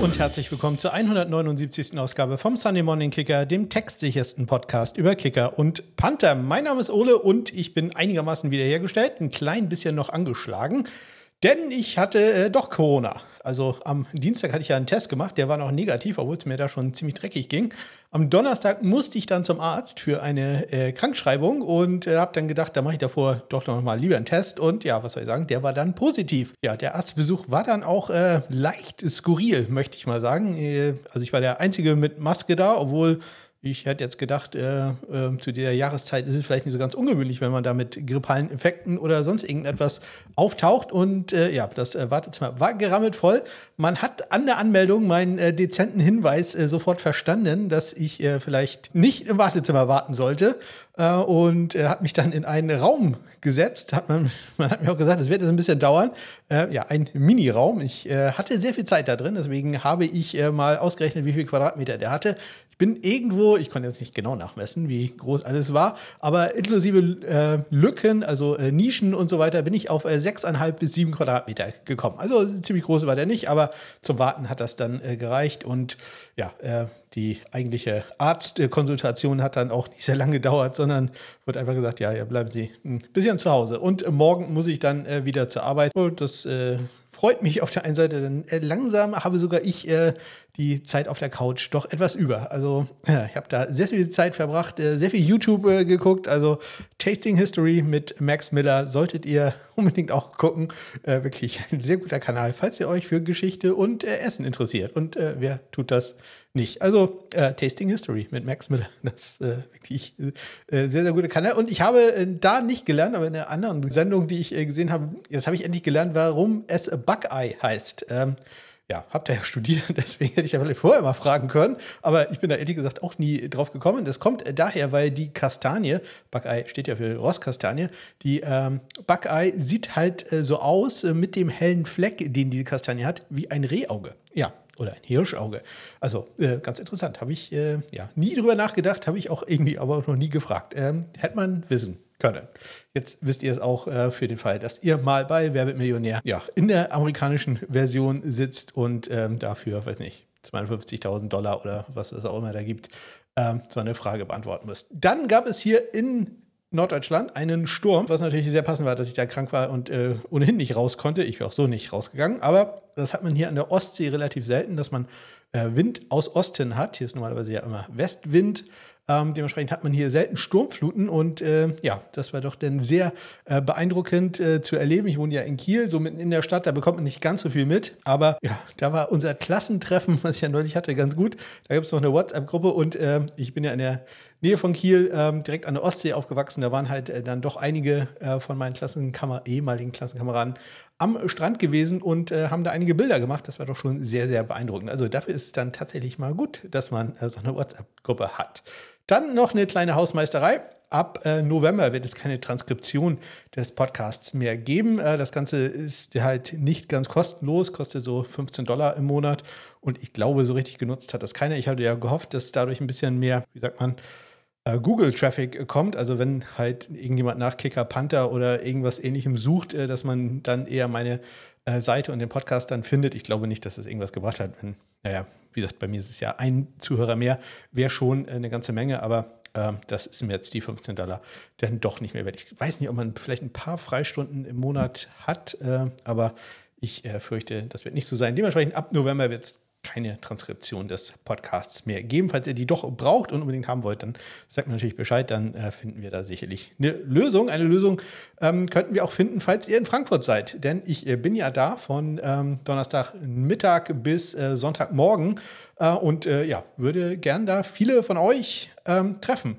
und herzlich willkommen zur 179. Ausgabe vom Sunday Morning Kicker, dem textsichersten Podcast über Kicker und Panther. Mein Name ist Ole und ich bin einigermaßen wiederhergestellt, ein klein bisschen noch angeschlagen, denn ich hatte äh, doch Corona. Also am Dienstag hatte ich ja einen Test gemacht, der war noch negativ, obwohl es mir da schon ziemlich dreckig ging. Am Donnerstag musste ich dann zum Arzt für eine äh, Krankschreibung und äh, habe dann gedacht, da mache ich davor doch noch mal lieber einen Test. Und ja, was soll ich sagen, der war dann positiv. Ja, der Arztbesuch war dann auch äh, leicht skurril, möchte ich mal sagen. Äh, also ich war der Einzige mit Maske da, obwohl ich hätte jetzt gedacht, äh, äh, zu der Jahreszeit ist es vielleicht nicht so ganz ungewöhnlich, wenn man da mit grippalen Infekten oder sonst irgendetwas auftaucht. Und äh, ja, das äh, Wartezimmer war gerammelt voll. Man hat an der Anmeldung meinen äh, dezenten Hinweis äh, sofort verstanden, dass ich vielleicht nicht im Wartezimmer warten sollte. und hat mich dann in einen Raum gesetzt. Hat man, man hat mir auch gesagt, es wird jetzt ein bisschen dauern. ja, ein Mini-Raum. Ich hatte sehr viel Zeit da drin, deswegen habe ich mal ausgerechnet, wie viel Quadratmeter der hatte bin irgendwo, ich konnte jetzt nicht genau nachmessen, wie groß alles war, aber inklusive äh, Lücken, also äh, Nischen und so weiter, bin ich auf äh, 6,5 bis 7 Quadratmeter gekommen. Also ziemlich groß war der nicht, aber zum Warten hat das dann äh, gereicht und ja, äh, die eigentliche Arztkonsultation hat dann auch nicht sehr lange gedauert, sondern wird einfach gesagt, ja, ja, bleiben Sie ein bisschen zu Hause. Und äh, morgen muss ich dann wieder zur Arbeit. Und das äh, freut mich auf der einen Seite, denn äh, langsam habe sogar ich äh, die Zeit auf der Couch doch etwas über. Also ja, ich habe da sehr viel Zeit verbracht, äh, sehr viel YouTube äh, geguckt. Also Tasting History mit Max Miller solltet ihr unbedingt auch gucken. Äh, wirklich ein sehr guter Kanal, falls ihr euch für Geschichte und äh, Essen interessiert. Und wer tut das nicht? Also Tasting History mit Max Miller. Das ist wirklich sehr, sehr guter Kanal. Und ich habe da nicht gelernt, aber in einer anderen Sendung, die ich gesehen habe, jetzt habe ich endlich gelernt, warum es Buckeye heißt. Ähm, ja, habt ihr ja studiert, deswegen hätte ich ja vorher mal fragen können. Aber ich bin da ehrlich gesagt auch nie drauf gekommen. Das kommt daher, weil die Kastanie, Buckeye steht ja für Rosskastanie, die ähm, Buckeye sieht halt äh, so aus äh, mit dem hellen Fleck, den die Kastanie hat, wie ein Rehauge. Ja, oder ein Hirschauge. Also äh, ganz interessant. Habe ich äh, ja nie drüber nachgedacht, habe ich auch irgendwie aber noch nie gefragt. Ähm, hätte man wissen können. Jetzt wisst ihr es auch äh, für den Fall, dass ihr mal bei Wer wird Millionär ja, in der amerikanischen Version sitzt und ähm, dafür, weiß nicht, 52.000 Dollar oder was es auch immer da gibt, ähm, so eine Frage beantworten müsst. Dann gab es hier in Norddeutschland einen Sturm, was natürlich sehr passend war, dass ich da krank war und äh, ohnehin nicht raus konnte. Ich wäre auch so nicht rausgegangen, aber das hat man hier an der Ostsee relativ selten, dass man äh, Wind aus Osten hat. Hier ist normalerweise ja immer Westwind. Ähm, dementsprechend hat man hier selten Sturmfluten und äh, ja, das war doch dann sehr äh, beeindruckend äh, zu erleben. Ich wohne ja in Kiel, so mitten in der Stadt, da bekommt man nicht ganz so viel mit, aber ja, da war unser Klassentreffen, was ich ja neulich hatte, ganz gut. Da gibt es noch eine WhatsApp-Gruppe und äh, ich bin ja in der Nähe von Kiel, ähm, direkt an der Ostsee aufgewachsen. Da waren halt äh, dann doch einige äh, von meinen Klassenkammer ehemaligen Klassenkameraden am Strand gewesen und äh, haben da einige Bilder gemacht. Das war doch schon sehr, sehr beeindruckend. Also dafür ist es dann tatsächlich mal gut, dass man äh, so eine WhatsApp-Gruppe hat. Dann noch eine kleine Hausmeisterei. Ab äh, November wird es keine Transkription des Podcasts mehr geben. Äh, das Ganze ist halt nicht ganz kostenlos, kostet so 15 Dollar im Monat. Und ich glaube, so richtig genutzt hat das keiner. Ich hatte ja gehofft, dass dadurch ein bisschen mehr, wie sagt man, äh, Google-Traffic kommt. Also wenn halt irgendjemand nach Kicker Panther oder irgendwas ähnlichem sucht, äh, dass man dann eher meine äh, Seite und den Podcast dann findet. Ich glaube nicht, dass es das irgendwas gebracht hat. Wenn, naja, wie gesagt, bei mir ist es ja ein Zuhörer mehr, wäre schon eine ganze Menge, aber äh, das ist mir jetzt die 15 Dollar dann doch nicht mehr wert. Ich weiß nicht, ob man vielleicht ein paar Freistunden im Monat hat, äh, aber ich äh, fürchte, das wird nicht so sein. Dementsprechend ab November wird es keine Transkription des Podcasts mehr geben. Falls ihr die doch braucht und unbedingt haben wollt, dann sagt mir natürlich Bescheid, dann äh, finden wir da sicherlich eine Lösung. Eine Lösung ähm, könnten wir auch finden, falls ihr in Frankfurt seid, denn ich äh, bin ja da von ähm, Donnerstagmittag bis äh, Sonntagmorgen äh, und äh, ja, würde gern da viele von euch ähm, treffen,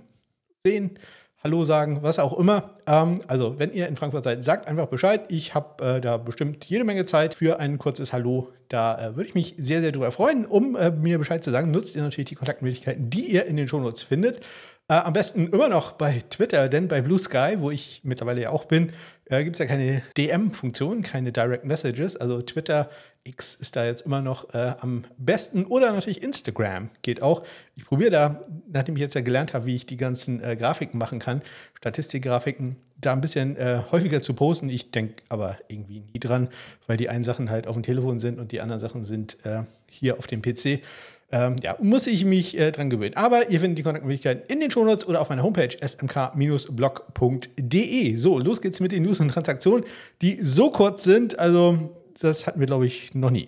sehen, Hallo sagen, was auch immer. Ähm, also, wenn ihr in Frankfurt seid, sagt einfach Bescheid. Ich habe äh, da bestimmt jede Menge Zeit für ein kurzes Hallo. Da äh, würde ich mich sehr, sehr drüber freuen. Um äh, mir Bescheid zu sagen, nutzt ihr natürlich die Kontaktmöglichkeiten, die ihr in den Shownotes findet. Äh, am besten immer noch bei Twitter, denn bei Blue Sky, wo ich mittlerweile ja auch bin, äh, gibt es ja keine DM-Funktion, keine Direct Messages. Also Twitter X ist da jetzt immer noch äh, am besten. Oder natürlich Instagram geht auch. Ich probiere da, nachdem ich jetzt ja gelernt habe, wie ich die ganzen äh, Grafiken machen kann, Statistikgrafiken, da ein bisschen äh, häufiger zu posten. Ich denke aber irgendwie nie dran, weil die einen Sachen halt auf dem Telefon sind und die anderen Sachen sind äh, hier auf dem PC. Ähm, ja, muss ich mich äh, dran gewöhnen. Aber ihr findet die Kontaktmöglichkeiten in den Shownotes oder auf meiner Homepage smk-blog.de. So, los geht's mit den News und Transaktionen, die so kurz sind. Also, das hatten wir, glaube ich, noch nie.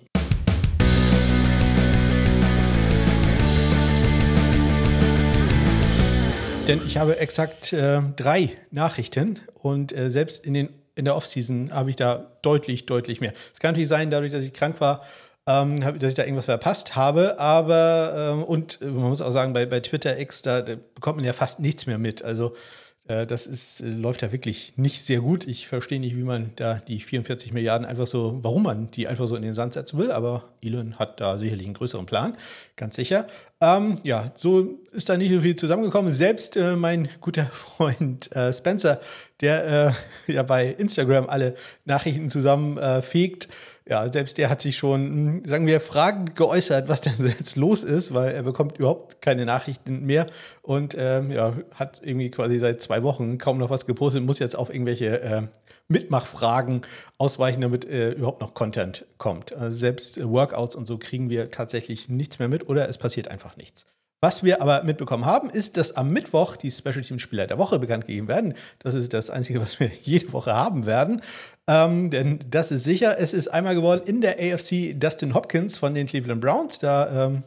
Denn ich habe exakt äh, drei Nachrichten und äh, selbst in, den, in der Offseason habe ich da deutlich, deutlich mehr. Es kann natürlich sein, dadurch, dass ich krank war, ähm, dass ich da irgendwas verpasst habe. Aber, ähm, und man muss auch sagen, bei, bei Twitter X, da, da bekommt man ja fast nichts mehr mit. Also äh, das ist, äh, läuft ja wirklich nicht sehr gut. Ich verstehe nicht, wie man da die 44 Milliarden einfach so, warum man die einfach so in den Sand setzen will, aber Elon hat da sicherlich einen größeren Plan, ganz sicher. Ähm, ja, so ist da nicht so viel zusammengekommen. Selbst äh, mein guter Freund äh, Spencer, der äh, ja bei Instagram alle Nachrichten zusammenfegt, ja, selbst der hat sich schon, hm, sagen wir, Fragen geäußert, was denn jetzt los ist, weil er bekommt überhaupt keine Nachrichten mehr und ähm, ja, hat irgendwie quasi seit zwei Wochen kaum noch was gepostet, muss jetzt auf irgendwelche äh, Mitmachfragen ausweichen, damit äh, überhaupt noch Content kommt. Also selbst Workouts und so kriegen wir tatsächlich nichts mehr mit oder es passiert einfach nichts. Was wir aber mitbekommen haben, ist, dass am Mittwoch die Special Team Spieler der Woche bekannt gegeben werden. Das ist das Einzige, was wir jede Woche haben werden. Ähm, denn das ist sicher. Es ist einmal geworden in der AFC Dustin Hopkins von den Cleveland Browns. Da ähm,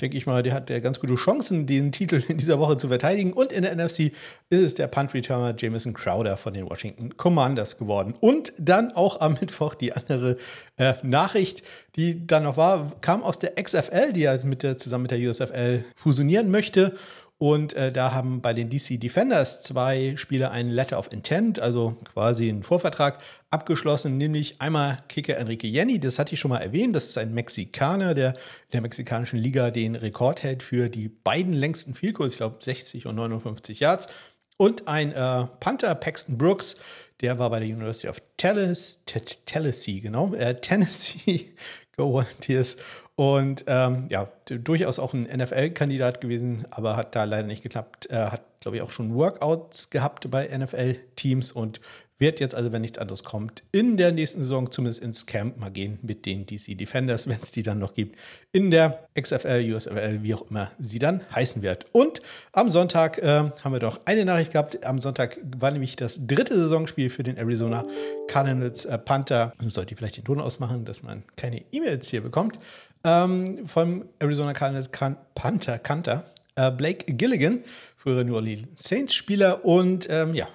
denke ich mal, der hat der ganz gute Chancen, den Titel in dieser Woche zu verteidigen. Und in der NFC ist es der Punt-Returner Jamison Crowder von den Washington Commanders geworden. Und dann auch am Mittwoch die andere äh, Nachricht, die dann noch war, kam aus der XFL, die ja mit der, zusammen mit der USFL fusionieren möchte. Und äh, da haben bei den DC Defenders zwei Spieler einen Letter of Intent, also quasi einen Vorvertrag, abgeschlossen, nämlich einmal Kicker Enrique Jenny, das hatte ich schon mal erwähnt, das ist ein Mexikaner, der in der mexikanischen Liga den Rekord hält für die beiden längsten Vielkurs, ich glaube 60 und 59 Yards. Und ein äh, Panther, Paxton Brooks, der war bei der University of Tennessee, genau, äh, Tennessee, Go Volunteers und ähm, ja, durchaus auch ein NFL-Kandidat gewesen, aber hat da leider nicht geklappt. Er hat, glaube ich, auch schon Workouts gehabt bei NFL-Teams und wird jetzt also, wenn nichts anderes kommt, in der nächsten Saison zumindest ins Camp mal gehen mit den DC Defenders, wenn es die dann noch gibt, in der XFL, USFL, wie auch immer sie dann heißen wird. Und am Sonntag äh, haben wir doch eine Nachricht gehabt. Am Sonntag war nämlich das dritte Saisonspiel für den Arizona Cardinals äh, Panther. Sollte ich vielleicht den Ton ausmachen, dass man keine E-Mails hier bekommt. Ähm, vom Arizona Cardinals Panther, Kanter, äh, Blake Gilligan, frühere New Orleans Saints-Spieler und ähm, ja,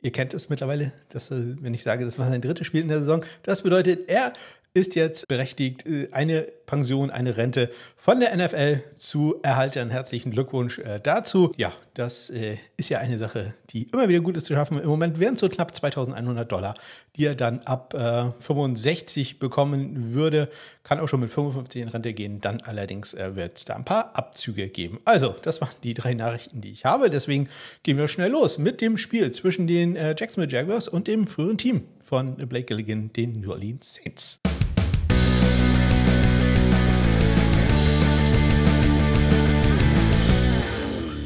Ihr kennt es mittlerweile, dass, äh, wenn ich sage, das war sein drittes Spiel in der Saison. Das bedeutet, er ist jetzt berechtigt, äh, eine Pension, eine Rente von der NFL zu erhalten. Herzlichen Glückwunsch äh, dazu. Ja, das äh, ist ja eine Sache, die immer wieder gut ist zu schaffen. Im Moment wären es so knapp 2100 Dollar, die er dann ab äh, 65 bekommen würde. Kann auch schon mit 55 in Rente gehen. Dann allerdings wird es da ein paar Abzüge geben. Also, das waren die drei Nachrichten, die ich habe. Deswegen gehen wir schnell los mit dem Spiel zwischen den Jacksonville Jaguars und dem früheren Team von Blake Gilligan, den New Orleans Saints.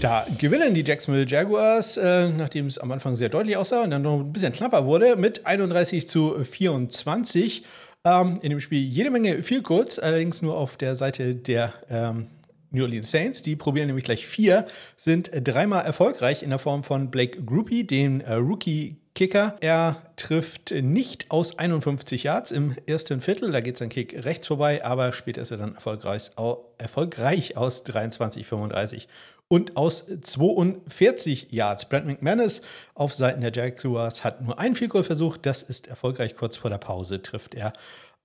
Da gewinnen die Jacksonville Jaguars, äh, nachdem es am Anfang sehr deutlich aussah und dann noch ein bisschen knapper wurde, mit 31 zu 24. Ähm, in dem Spiel jede Menge viel kurz, allerdings nur auf der Seite der ähm, New Orleans Saints. Die probieren nämlich gleich vier, sind dreimal erfolgreich in der Form von Blake Groupie, den äh, Rookie Kicker. Er trifft nicht aus 51 Yards im ersten Viertel. Da geht sein Kick rechts vorbei, aber später ist er dann erfolgreich, erfolgreich aus 23, 35 und aus 42 Yards. Brent McManus auf Seiten der Jaguars hat nur einen Field versucht. Das ist erfolgreich. Kurz vor der Pause trifft er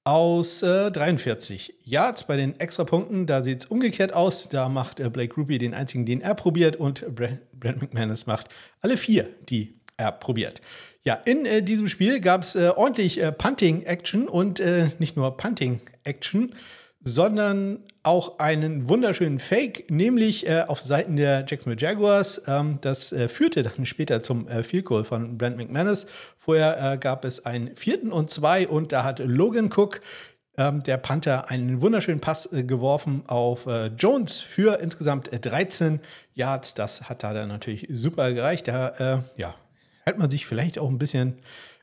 aus äh, 43 Yards bei den Extrapunkten. Da sieht es umgekehrt aus. Da macht äh, Blake Ruby den einzigen, den er probiert und Brent, Brent McManus macht alle vier, die er probiert. Ja, in äh, diesem Spiel gab es äh, ordentlich äh, Punting-Action und äh, nicht nur Punting-Action, sondern auch einen wunderschönen Fake, nämlich äh, auf Seiten der Jacksonville Jaguars. Ähm, das äh, führte dann später zum äh, Field Goal von Brent McManus. Vorher äh, gab es einen vierten und zwei und da hat Logan Cook, ähm, der Panther, einen wunderschönen Pass äh, geworfen auf äh, Jones für insgesamt 13 Yards. Das hat da dann natürlich super gereicht. Da ja, hätte man sich vielleicht auch ein bisschen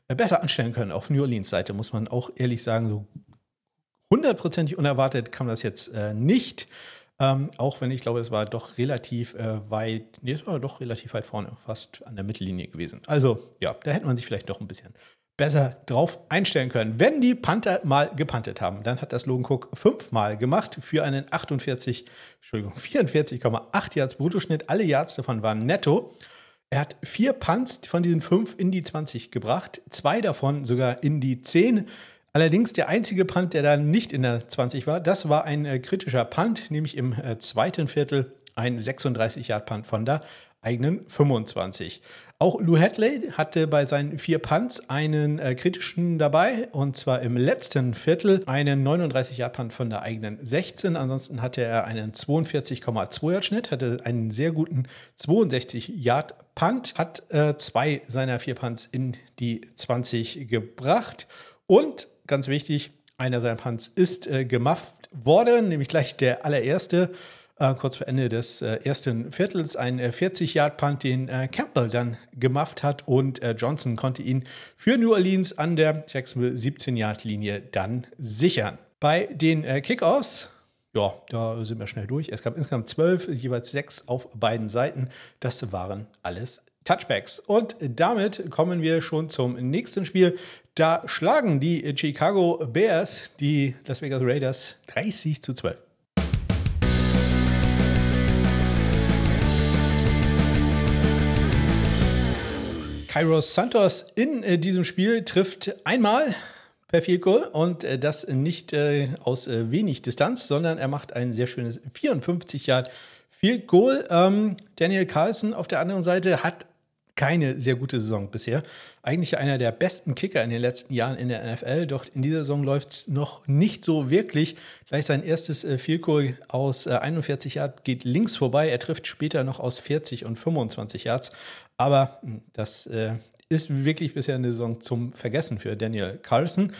äh, besser anstellen können. Auf New Orleans Seite muss man auch ehrlich sagen, so hundertprozentig unerwartet kam das jetzt äh, nicht. Ähm, auch wenn ich glaube, es war doch relativ äh, weit, nee, es war doch relativ weit vorne, fast an der Mittellinie gewesen. Also ja, da hätte man sich vielleicht doch ein bisschen besser drauf einstellen können. Wenn die Panther mal gepantet haben, dann hat das Logan Cook fünfmal gemacht für einen 48, Entschuldigung, 44,8 Yards Bruttoschnitt. Alle Yards davon waren netto. Er hat vier Punts von diesen fünf in die 20 gebracht, zwei davon sogar in die 10. Allerdings der einzige Punt, der dann nicht in der 20 war, das war ein äh, kritischer Punt, nämlich im äh, zweiten Viertel ein 36-Yard-Punt von der eigenen 25. Auch Lou Hadley hatte bei seinen vier Punts einen äh, kritischen dabei und zwar im letzten Viertel einen 39-Yard-Punt von der eigenen 16. Ansonsten hatte er einen 42,2 Yard-Schnitt, hatte einen sehr guten 62-Yard-Punt, hat äh, zwei seiner vier Punts in die 20 gebracht und ganz wichtig, einer seiner Punts ist äh, gemufft worden, nämlich gleich der allererste kurz vor Ende des äh, ersten Viertels ein äh, 40-Yard-Punt, den äh, Campbell dann gemacht hat und äh, Johnson konnte ihn für New Orleans an der Jacksonville 17-Yard-Linie dann sichern. Bei den äh, Kickoffs ja, da sind wir schnell durch. Es gab insgesamt zwölf, jeweils sechs auf beiden Seiten. Das waren alles Touchbacks. Und damit kommen wir schon zum nächsten Spiel. Da schlagen die Chicago Bears die Las Vegas Raiders 30 zu 12. Kairos Santos in äh, diesem Spiel trifft einmal per Field Goal und äh, das nicht äh, aus äh, wenig Distanz, sondern er macht ein sehr schönes 54 Yard Field Goal. Ähm, Daniel Carlson auf der anderen Seite hat keine sehr gute Saison bisher. Eigentlich einer der besten Kicker in den letzten Jahren in der NFL, doch in dieser Saison läuft es noch nicht so wirklich. Gleich sein erstes äh, Field Goal aus äh, 41 Yards geht links vorbei. Er trifft später noch aus 40 und 25 Yards. Aber hm, das äh, ist wirklich bisher eine Saison zum Vergessen für Daniel Carlson.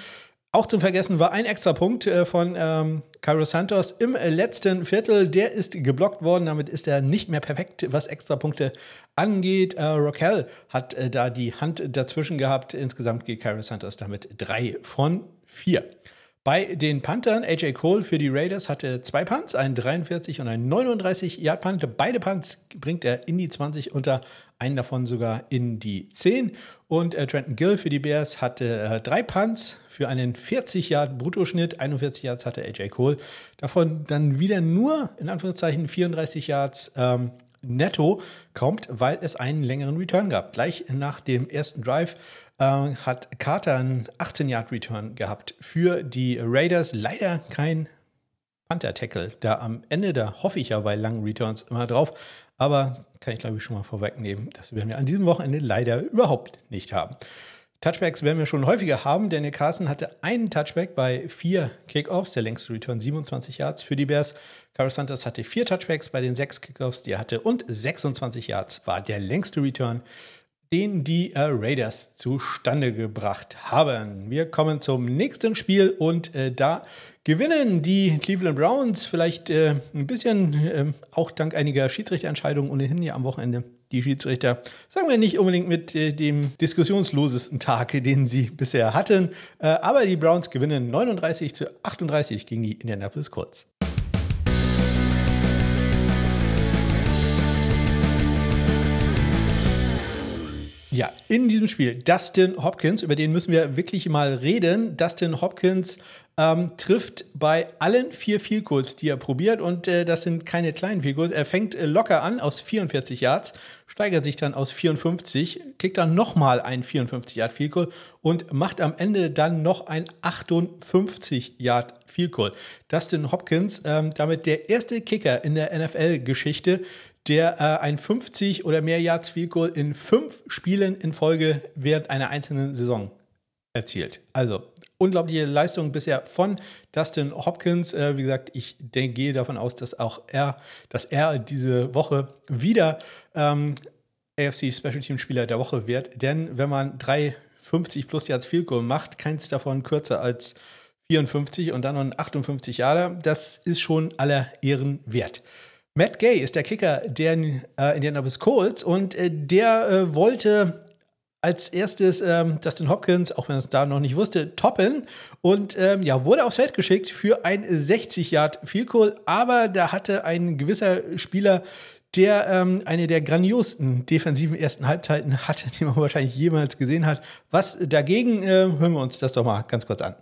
Auch zum Vergessen war ein extra Punkt äh, von ähm, Cairo Santos im letzten Viertel. Der ist geblockt worden. Damit ist er nicht mehr perfekt, was Extrapunkte angeht. Äh, Raquel hat äh, da die Hand dazwischen gehabt. Insgesamt geht Cairo Santos damit drei von vier. Bei den Panthern, AJ Cole für die Raiders hatte zwei Punts, einen 43 und einen 39 Yard Punt. Beide Punts bringt er in die 20 unter einen davon sogar in die 10. Und äh, Trenton Gill für die Bears hatte äh, drei Punts für einen 40 Yard Bruttoschnitt. 41 Yards hatte AJ Cole. Davon dann wieder nur in Anführungszeichen 34 Yards ähm, netto kommt, weil es einen längeren Return gab. Gleich nach dem ersten Drive äh, hat Carter einen 18-Yard-Return gehabt für die Raiders. Leider kein Panther-Tackle. Da am Ende, da hoffe ich ja bei langen Returns immer drauf. Aber kann ich glaube ich schon mal vorwegnehmen, das werden wir an diesem Wochenende leider überhaupt nicht haben. Touchbacks werden wir schon häufiger haben. Daniel Carson hatte einen Touchback bei vier Kickoffs, der längste Return 27 Yards für die Bears. Carlos Santos hatte vier Touchbacks bei den sechs Kickoffs, die er hatte, und 26 Yards war der längste Return den die äh, Raiders zustande gebracht haben. Wir kommen zum nächsten Spiel und äh, da gewinnen die Cleveland Browns vielleicht äh, ein bisschen, ähm, auch dank einiger Schiedsrichterentscheidungen ohnehin ja am Wochenende. Die Schiedsrichter, sagen wir nicht unbedingt mit äh, dem diskussionslosesten Tag, den sie bisher hatten, äh, aber die Browns gewinnen 39 zu 38 gegen die Indianapolis Colts. Ja, in diesem Spiel Dustin Hopkins, über den müssen wir wirklich mal reden. Dustin Hopkins ähm, trifft bei allen vier Field die er probiert und äh, das sind keine kleinen Field Er fängt äh, locker an aus 44 Yards, steigert sich dann aus 54, kriegt dann nochmal ein 54 Yard Field und macht am Ende dann noch ein 58 Yard Field Dustin Hopkins, ähm, damit der erste Kicker in der NFL-Geschichte, der äh, ein 50 oder mehr Yards Field Goal in fünf Spielen in Folge während einer einzelnen Saison erzielt. Also unglaubliche Leistung bisher von Dustin Hopkins. Äh, wie gesagt, ich denke, gehe davon aus, dass auch er, dass er diese Woche wieder ähm, AFC Special Team Spieler der Woche wird. Denn wenn man drei 50 plus Yards Field Goal macht, keins davon kürzer als 54 und dann noch ein 58 Jahre, das ist schon aller Ehren wert. Matt Gay ist der Kicker der äh, Indianapolis Colts und äh, der äh, wollte als erstes ähm, Dustin Hopkins, auch wenn er es da noch nicht wusste, toppen und ähm, ja, wurde aufs Feld geschickt für ein 60 Yard Field aber da hatte ein gewisser Spieler der ähm, eine der grandiosten defensiven ersten Halbzeiten hatte, die man wahrscheinlich jemals gesehen hat. Was dagegen, äh, hören wir uns das doch mal ganz kurz an.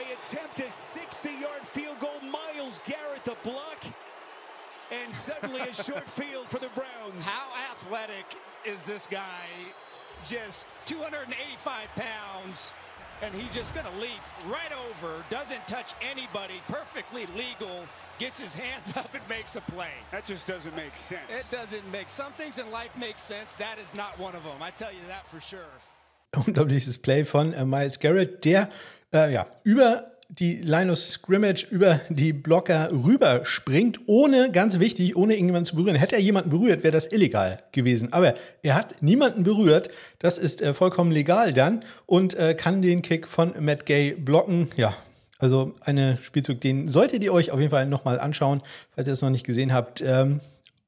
Attempt a 60-yard field goal. Miles Garrett the block. And suddenly a short field for the Browns. How athletic is this guy? Just 285 pounds. And he's just going to leap right over, doesn't touch anybody, perfectly legal, gets his hands up and makes a play. That just doesn't make sense. It doesn't make some things in life make sense. That is not one of them. I tell you that for sure. Unglaubliches Play von äh, Miles Garrett, der äh, ja über die Line of Scrimmage über die Blocker rüberspringt, ohne, ganz wichtig, ohne irgendjemanden zu berühren. Hätte er jemanden berührt, wäre das illegal gewesen. Aber er hat niemanden berührt. Das ist äh, vollkommen legal dann und äh, kann den Kick von Matt Gay blocken. Ja, also eine Spielzug, den solltet ihr euch auf jeden Fall nochmal anschauen, falls ihr es noch nicht gesehen habt. Ähm,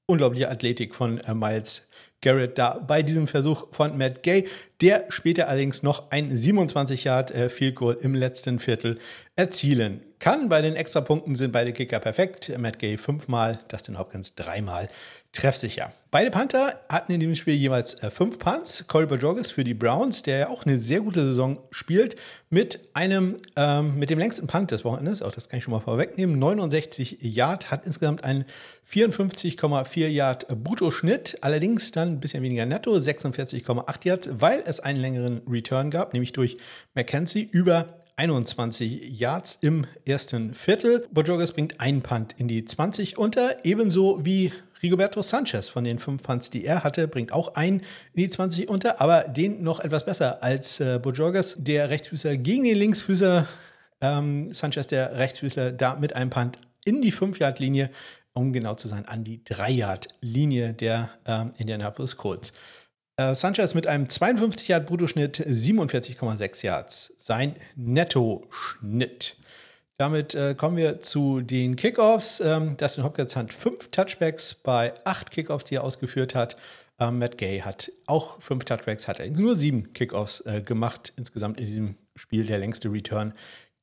unglaubliche Athletik von äh, Miles Garrett da bei diesem Versuch von Matt Gay, der später allerdings noch ein 27 Yard äh, Field Goal im letzten Viertel erzielen kann. Bei den Extrapunkten sind beide Kicker perfekt. Matt Gay fünfmal, Dustin Hopkins dreimal treffsicher. Beide Panther hatten in diesem Spiel jeweils äh, fünf Punts. Corey Bajorges für die Browns, der ja auch eine sehr gute Saison spielt, mit einem, ähm, mit dem längsten Punt des Wochenendes, auch das kann ich schon mal vorwegnehmen, 69 Yard, hat insgesamt einen 54,4 Yard Bruttoschnitt, allerdings dann ein bisschen weniger netto, 46,8 Yards, weil es einen längeren Return gab, nämlich durch McKenzie über 21 Yards im ersten Viertel. Bojorges bringt einen Punt in die 20 unter, ebenso wie Rigoberto Sanchez von den fünf Punts, die er hatte, bringt auch einen in die 20 unter, aber den noch etwas besser als äh, Bojorges, der Rechtsfüßer gegen den Linksfüßer. Ähm, Sanchez, der Rechtsfüßer, da mit einem Punt in die 5-Yard-Linie, um genau zu sein, an die 3-Yard-Linie der ähm, Indianapolis Colts. Äh, Sanchez mit einem 52 Yard Bruttoschnitt, 47,6 Yards. Sein Netto-Schnitt. Damit äh, kommen wir zu den Kickoffs. Ähm, Dustin Hopkins hat fünf Touchbacks bei acht Kickoffs, die er ausgeführt hat. Ähm, Matt Gay hat auch fünf Touchbacks, hat nur sieben Kickoffs äh, gemacht. Insgesamt in diesem Spiel der längste Return.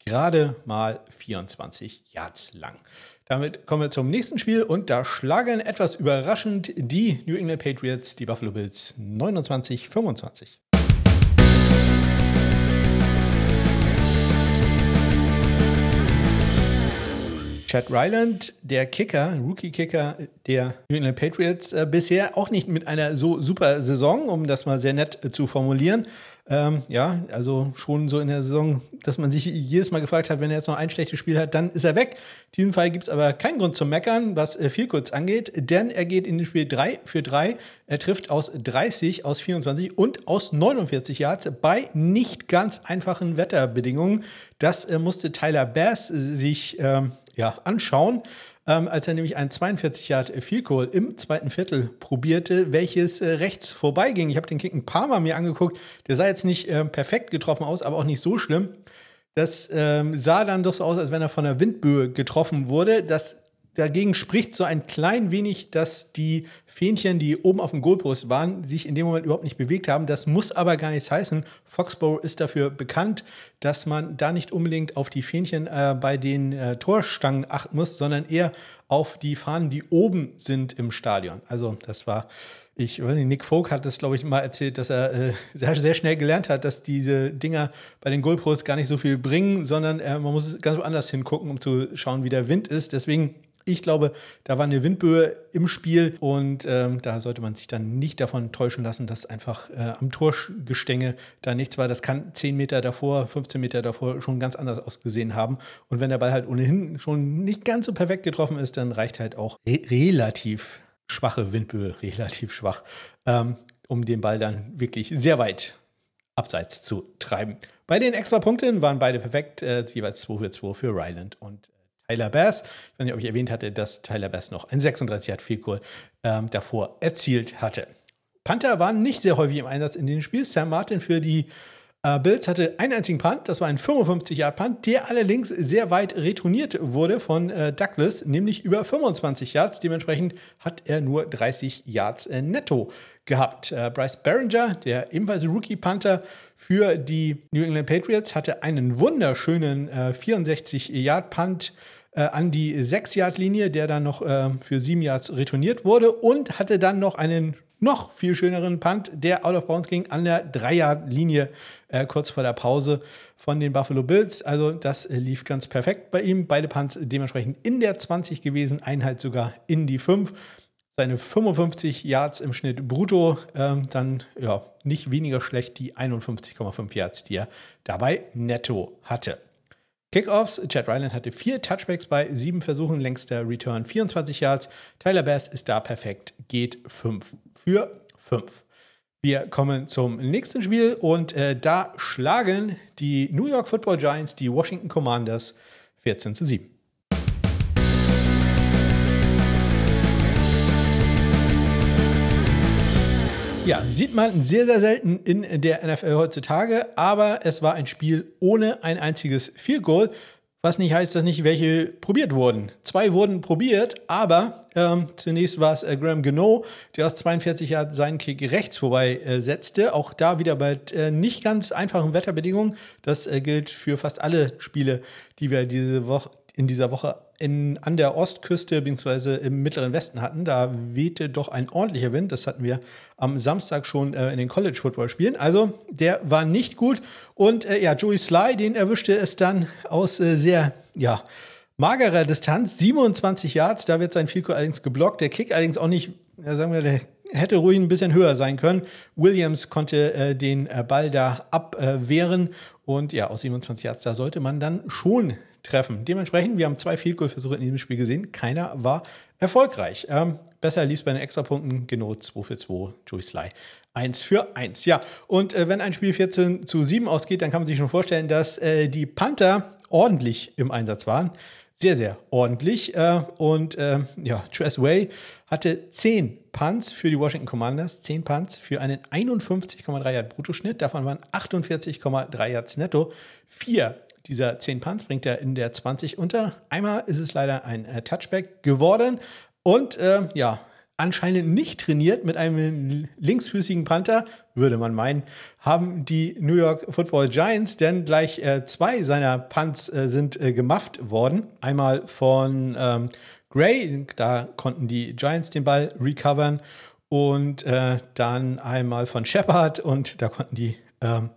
Gerade mal 24 Yards lang. Damit kommen wir zum nächsten Spiel und da schlagen etwas überraschend die New England Patriots die Buffalo Bills 29-25. Chad Ryland, der Kicker, Rookie-Kicker der New England Patriots, äh, bisher auch nicht mit einer so super Saison, um das mal sehr nett äh, zu formulieren. Ähm, ja, also schon so in der Saison, dass man sich jedes Mal gefragt hat, wenn er jetzt noch ein schlechtes Spiel hat, dann ist er weg. In diesem Fall gibt es aber keinen Grund zum Meckern, was äh, viel kurz angeht, denn er geht in das Spiel 3 für 3. Er trifft aus 30, aus 24 und aus 49 Yards bei nicht ganz einfachen Wetterbedingungen. Das äh, musste Tyler Bass sich ähm, ja, anschauen ähm, als er nämlich ein 42 Yard Field Goal im zweiten Viertel probierte, welches äh, rechts vorbeiging. Ich habe den Kick ein paar Mal mir angeguckt. Der sah jetzt nicht äh, perfekt getroffen aus, aber auch nicht so schlimm. Das ähm, sah dann doch so aus, als wenn er von der Windböe getroffen wurde. Das Dagegen spricht so ein klein wenig, dass die Fähnchen, die oben auf dem Goalpost waren, sich in dem Moment überhaupt nicht bewegt haben. Das muss aber gar nichts heißen. Foxborough ist dafür bekannt, dass man da nicht unbedingt auf die Fähnchen äh, bei den äh, Torstangen achten muss, sondern eher auf die Fahnen, die oben sind im Stadion. Also das war ich weiß nicht, Nick Folk hat das, glaube ich, mal erzählt, dass er äh, sehr, sehr, schnell gelernt hat, dass diese Dinger bei den Goalposts gar nicht so viel bringen, sondern äh, man muss ganz woanders hingucken, um zu schauen, wie der Wind ist. Deswegen ich glaube, da war eine Windböe im Spiel und ähm, da sollte man sich dann nicht davon täuschen lassen, dass einfach äh, am Torgestänge da nichts war. Das kann 10 Meter davor, 15 Meter davor schon ganz anders ausgesehen haben. Und wenn der Ball halt ohnehin schon nicht ganz so perfekt getroffen ist, dann reicht halt auch re relativ schwache Windböe, relativ schwach, ähm, um den Ball dann wirklich sehr weit abseits zu treiben. Bei den Extrapunkten waren beide perfekt, äh, jeweils 2 für 2 für Ryland und Tyler Bass. Ich weiß nicht, ob ich erwähnt hatte, dass Tyler Bass noch ein 36 Yard Field Goal ähm, davor erzielt hatte. Panther waren nicht sehr häufig im Einsatz in dem Spiel. Sam Martin für die Äh, Bills hatte einen einzigen Punt, das war ein 55-Yard-Punt, der allerdings sehr weit retourniert wurde von äh, Douglas, nämlich über 25 Yards. Dementsprechend hat er nur 30 Yards äh, netto gehabt. Äh, Bryce Barringer, der ebenfalls Rookie-Punter für die New England Patriots, hatte einen wunderschönen 64-Yard-Punt äh, an die 6-Yard-Linie, der dann noch äh, für 7 Yards retourniert wurde und hatte dann noch einen noch viel schöneren Punt, der out of bounds ging an der 3-Yard-Linie äh, kurz vor der Pause von den Buffalo Bills. Also das äh, lief ganz perfekt bei ihm. Beide Punts dementsprechend in der 20 gewesen, ein halt sogar in die 5. Seine 55 Yards im Schnitt brutto, ähm, dann ja nicht weniger schlecht die 51,5 Yards, die er dabei netto hatte. Kickoffs, Chad Ryland hatte vier Touchbacks bei sieben Versuchen, längster Return 24 Yards. Tyler Bass ist da perfekt, geht 5 für 5. Wir kommen zum nächsten Spiel und äh, da schlagen die New York Football Giants die Washington Commanders 14 zu 7. Ja, sieht man sehr, sehr selten in der NFL heutzutage, aber es war ein Spiel ohne ein einziges Field Goal, was nicht heißt, dass nicht welche probiert wurden. Zwei wurden probiert, aber ähm, zunächst war es äh, Graham Gano, der aus 42 Jahren seinen Kick rechts vorbei äh, setzte. Auch da wieder bei äh, nicht ganz einfachen Wetterbedingungen. Das äh, gilt für fast alle Spiele, die wir diese Woche, in dieser Woche in, an der Ostküste bzw. im mittleren Westen hatten. Da wehte doch ein ordentlicher Wind. Das hatten wir am Samstag schon äh, in den College Football Spielen. Also der war nicht gut. Und äh, ja, Joey Sly, den erwischte es dann aus äh, sehr, ja, magerer Distanz, 27 Yards. Da wird sein Field allerdings geblockt. Der Kick allerdings auch nicht, sagen wir, der hätte ruhig ein bisschen höher sein können. Williams konnte äh, den äh, Ball da abwehren. und ja, aus 27 Yards, da sollte man dann schon treffen. Dementsprechend, wir haben zwei Field Goal Versuche in diesem Spiel gesehen. Keiner war erfolgreich. Ähm, besser lief es bei den Extrapunkten. Genau 2 für 2. Joey Sly. 1 für 1. Ja, und äh, wenn ein Spiel 14 zu 7 ausgeht, dann kann man sich schon vorstellen, dass äh, die Panther ordentlich im Einsatz waren. Sehr, sehr ordentlich. Äh, und äh, ja, Tress Way hatte 10 Punts für die Washington Commanders, 10 Punts für einen 51,3 Yard Bruttoschnitt. Davon waren 48,3 Yards netto. Vier dieser 10 Punts bringt er in der 20 unter. Einmal ist es leider ein äh, Touchback geworden und äh, ja, anscheinend nicht trainiert mit einem linksfüßigen Panther, würde man meinen, haben die New York Football Giants, denn gleich äh, zwei seiner Punts äh, sind äh, gemafft worden. Einmal von ähm, Gray, da konnten die Giants den Ball recovern und äh, dann einmal von Shepard und da konnten die ähm,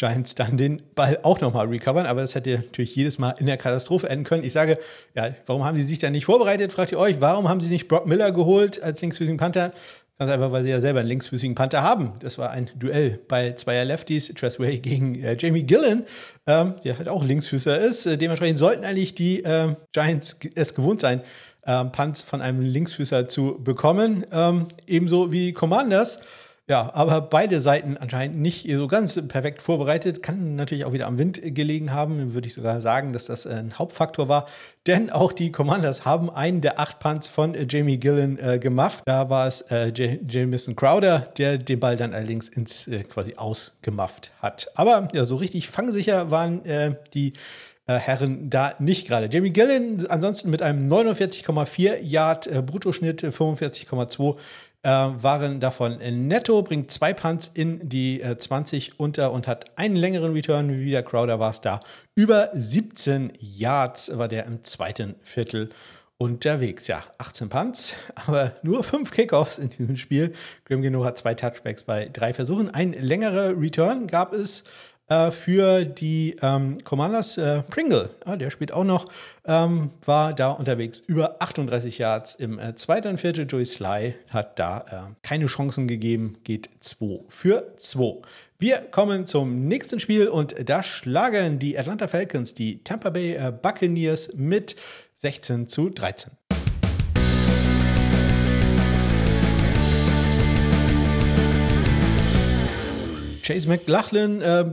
Giants dann den Ball auch nochmal recovern, aber das hätte natürlich jedes Mal in der Katastrophe enden können. Ich sage, ja, warum haben sie sich da nicht vorbereitet, fragt ihr euch. Warum haben sie nicht Brock Miller geholt als linksfüßigen Panther? Ganz einfach, weil sie ja selber einen linksfüßigen Panther haben. Das war ein Duell bei zweier Lefties, Tressway gegen äh, Jamie Gillen, ähm, der halt auch Linksfüßer ist. Äh, dementsprechend sollten eigentlich die äh, Giants es gewohnt sein, ähm, Punts von einem Linksfüßer zu bekommen. Ähm, ebenso wie Commanders. Ja, aber beide Seiten anscheinend nicht so ganz perfekt vorbereitet. Kann natürlich auch wieder am Wind gelegen haben. Würde ich sogar sagen, dass das ein Hauptfaktor war. Denn auch die Commanders haben einen der acht Punts von Jamie Gillen äh, gemacht. Da war es äh, Jamison Crowder, der den Ball dann allerdings ins äh, quasi ausgemafft hat. Aber ja, so richtig fangsicher waren äh, die äh, Herren da nicht gerade. Jamie Gillen ansonsten mit einem 49,4 Yard äh, Bruttoschnitt, 45,2 äh, waren davon netto, bringt zwei Punts in die äh, 20 unter und hat einen längeren Return. Wie der Crowder war es da. Über 17 Yards war der im zweiten Viertel unterwegs. Ja, 18 Punts, aber nur fünf Kickoffs in diesem Spiel. Grim Geno hat zwei Touchbacks bei drei Versuchen. Ein längerer Return gab es äh, für die ähm, Commanders. Äh, Pringle, ja, der spielt auch noch, ähm, war da unterwegs über 38 Yards im äh, zweiten Viertel. Joey Sly hat da äh, keine Chancen gegeben, geht 2 für 2. Wir kommen zum nächsten Spiel und da schlagen die Atlanta Falcons die Tampa Bay äh, Buccaneers mit 16 zu 13. Chase McLachlan äh,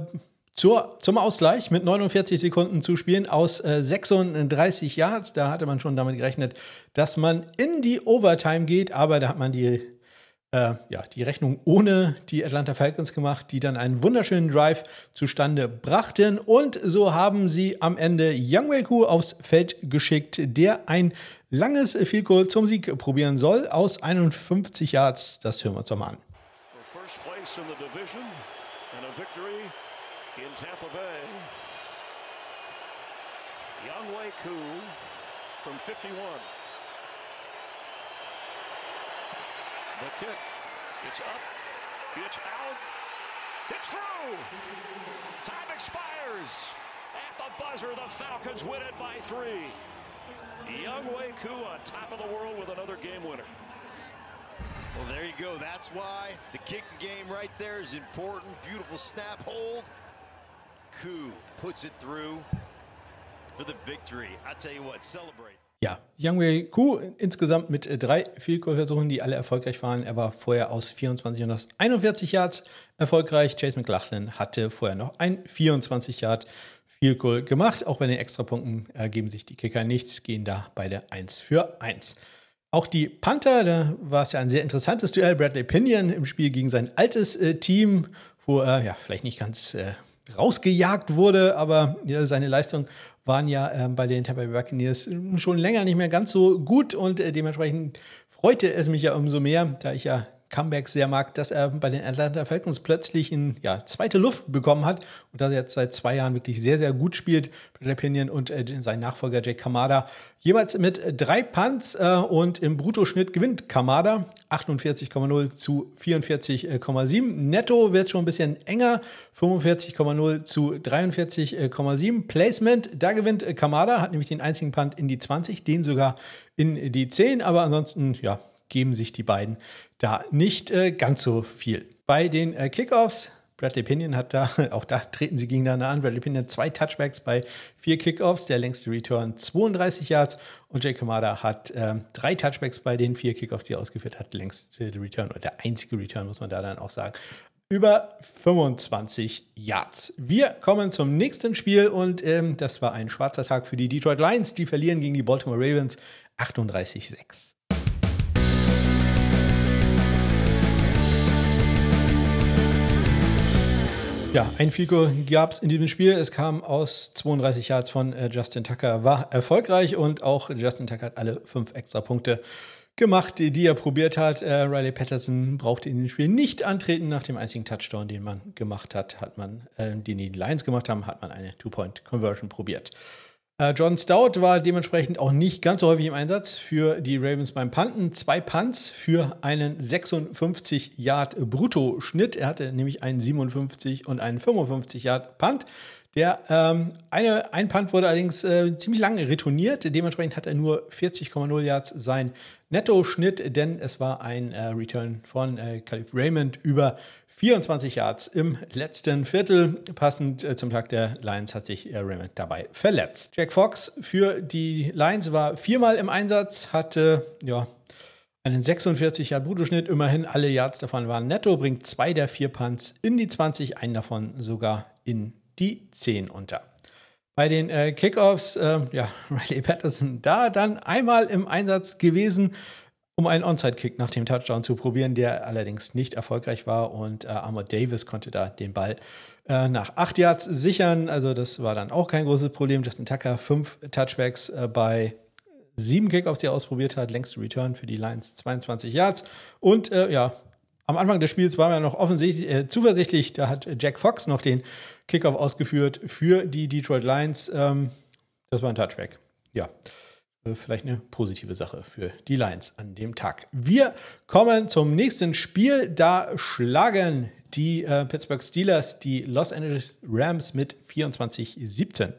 zur, zum Ausgleich mit 49 Sekunden zu spielen aus äh, 36 Yards. Da hatte man schon damit gerechnet, dass man in die Overtime geht, aber da hat man die äh, ja, die Rechnung ohne die Atlanta Falcons gemacht, die dann einen wunderschönen Drive zustande brachten. Und so haben sie am Ende Young Wei aufs Feld geschickt, der ein langes Field Goal zum Sieg probieren soll aus 51 Yards. Das hören wir uns doch mal an. Young Wei from 51. The kick. It's up. It's out. It's through. Time expires. At the buzzer, the Falcons win it by three. Young Wei Ku on top of the world with another game winner. Well, there you go. That's why the kicking game right there is important. Beautiful snap hold. Ja, Yang Wei Ku insgesamt mit äh, drei Field-Goal-Versuchen, die alle erfolgreich waren. Er war vorher aus 24 und aus 41 Yards erfolgreich. Chase McLachlan hatte vorher noch ein 24 Yard Field Goal gemacht. Auch bei den Extrapunkten ergeben sich die Kicker nichts, gehen da beide 1 für 1. Auch die Panther, da war es ja ein sehr interessantes Duell. Bradley Pinion im Spiel gegen sein altes äh, Team, wo er ja vielleicht nicht ganz äh, rausgejagt wurde, aber ja, seine Leistung waren ja äh, bei den Tampa Bay Buccaneers schon länger nicht mehr ganz so gut und äh, dementsprechend freute es mich ja umso mehr, da ich ja Comebacks sehr mag, dass er bei den Atlanta Falcons plötzlich in ja, zweite Luft bekommen hat und dass er jetzt seit zwei Jahren wirklich sehr, sehr gut spielt. Bradley Pinion und äh, sein Nachfolger Jake Kamada jeweils mit drei Punts äh, und im Bruttoschnitt gewinnt Kamada 48,0 zu 44,7. Netto wird schon ein bisschen enger, 45,0 zu 43,7. Placement, da gewinnt Kamada, hat nämlich den einzigen Punt in die 20, den sogar in die 10, aber ansonsten, ja, geben sich die beiden da nicht äh, ganz so viel. Bei den äh, Kickoffs, Bradley Pinion hat da, auch da treten sie gegeneinander an. Bradley Pinion zwei Touchbacks bei vier Kickoffs, der längste Return 32 Yards und Jake Kamada hat äh, drei Touchbacks bei den vier Kickoffs, die er ausgeführt hat, längste Return oder der einzige Return, muss man da dann auch sagen. Über 25 Yards. Wir kommen zum nächsten Spiel und ähm, das war ein schwarzer Tag für die Detroit Lions. Die verlieren gegen die Baltimore Ravens 38-6. Ja, ein Fico gab es in diesem Spiel. Es kam aus 32 Yards von äh, Justin Tucker, war erfolgreich und auch Justin Tucker hat alle fünf extra Punkte gemacht, die, die er probiert hat. Äh, Riley Patterson brauchte in dem Spiel nicht antreten. Nach dem einzigen Touchdown, den man gemacht hat, hat man, äh, den die Lions gemacht haben, hat man eine Two-Point-Conversion probiert. Äh, John Stout war dementsprechend auch nicht ganz so häufig im Einsatz für die Ravens beim Panten. Zwei Punts für einen 56 Yard Brutto-Schnitt. Er hatte nämlich einen 57 und einen 55 Yard Punt. Der ähm, eine, ein Punt wurde allerdings äh, ziemlich lange retourniert. Dementsprechend hat er nur 40,0 Yards sein Netto-Schnitt, denn es war ein äh, Return von äh, Caliph Raymond über 24 Yards im letzten Viertel. Passend äh, zum Tag der Lions hat sich äh, Raymond dabei verletzt. Jack Fox für die Lions war viermal im Einsatz, hatte ja einen 46 Yard Bruttoschnitt. Immerhin alle Yards davon waren netto, bringt zwei der vier Punts in die 20, einen davon sogar in die 10 unter. Bei den äh, Kickoffs, äh, ja, Riley Patterson da dann einmal im Einsatz gewesen, um einen Onside-Kick nach dem Touchdown zu probieren, der allerdings nicht erfolgreich war. Und äh, Ahmad Davis konnte da den Ball äh, nach acht Yards sichern. Also das war dann auch kein großes Problem. Justin Tucker, fünf Touchbacks äh, bei sieben Kickoffs, die er ausprobiert hat. Längste Return für die Lions, 22 Yards. Und äh, ja, am Anfang des Spiels waren wir noch offensichtlich äh, zuversichtlich. Da hat Jack Fox noch den Kickoff ausgeführt für die Detroit Lions. Ähm, das war ein Touchback. Ja. Äh, vielleicht eine positive Sache für die Lions an dem Tag. Wir kommen zum nächsten Spiel. Da schlagen die äh, Pittsburgh Steelers die Los Angeles Rams mit 24-17.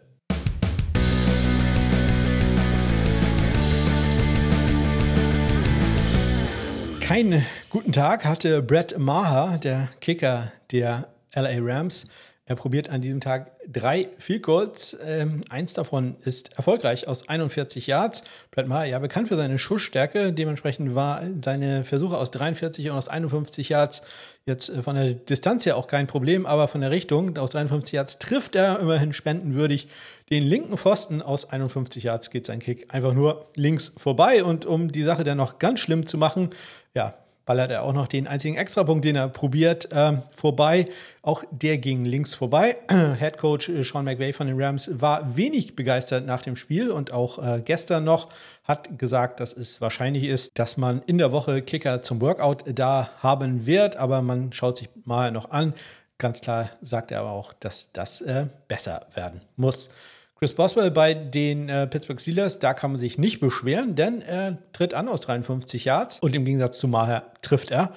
Keinen guten Tag hatte Brett Maher, der Kicker der LA Rams. Er probiert an diesem Tag drei Field Goals. Ähm, eins davon ist erfolgreich aus 41 Yards. Brad Maher, ja bekannt für seine Schussstärke. Dementsprechend war seine Versuche aus 43 und aus 51 Yards jetzt äh, von der Distanz her auch kein Problem, aber von der Richtung aus 53 Yards trifft er immerhin spendenwürdig den linken Pfosten. Aus 51 Yards geht sein Kick einfach nur links vorbei. Und um die Sache dann noch ganz schlimm zu machen, ja, ballert er auch noch den einzigen Extrapunkt, den er probiert, äh, vorbei. Auch der ging links vorbei. Head Coach äh, Sean McVay von den Rams war wenig begeistert nach dem Spiel und auch äh, gestern noch hat gesagt, dass es wahrscheinlich ist, dass man in der Woche Kicker zum Workout da haben wird, aber man schaut sich mal noch an. Ganz klar sagt er aber auch, dass das äh, besser werden muss. Chris Boswell bei den äh, Pittsburgh Steelers, da kann man sich nicht beschweren, denn er tritt an aus 53 Yards und im Gegensatz zu Maher trifft er.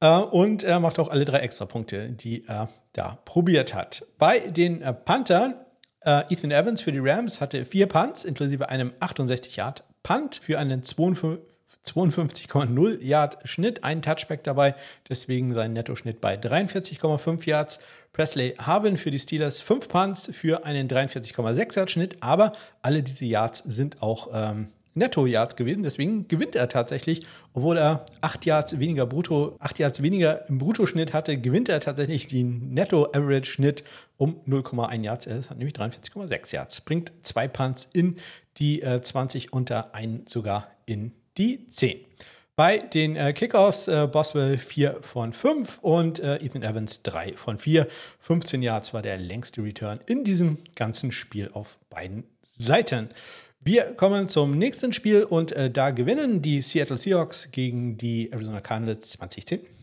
Äh, und er macht auch alle drei Extrapunkte, die er da probiert hat. Bei den äh, Panthern, äh, Ethan Evans für die Rams hatte vier Punts, inklusive einem 68 Yard Punt für einen 52,0 Yard Schnitt, ein Touchback dabei, deswegen sein Nettoschnitt bei 43,5 Yards. Presley haben für die Steelers 5 Punts für einen 43,6 Yard Schnitt, aber alle diese Yards sind auch ähm, Netto-Yards gewesen. Deswegen gewinnt er tatsächlich, obwohl er 8 Yards weniger Brutto, 8 Yards weniger im Bruttoschnitt hatte, gewinnt er tatsächlich den Netto-Average-Schnitt um 0,1 Yards. Er hat nämlich 43,6 Yards. Bringt zwei Punts in die äh, 20 unter einen sogar in die 10. Bei den äh, Kickoffs äh, Boswell 4 von 5 und äh, Ethan Evans 3 von 4. 15 Yards war der längste Return in diesem ganzen Spiel auf beiden Seiten. Wir kommen zum nächsten Spiel und äh, da gewinnen die Seattle Seahawks gegen die Arizona Cardinals 2010.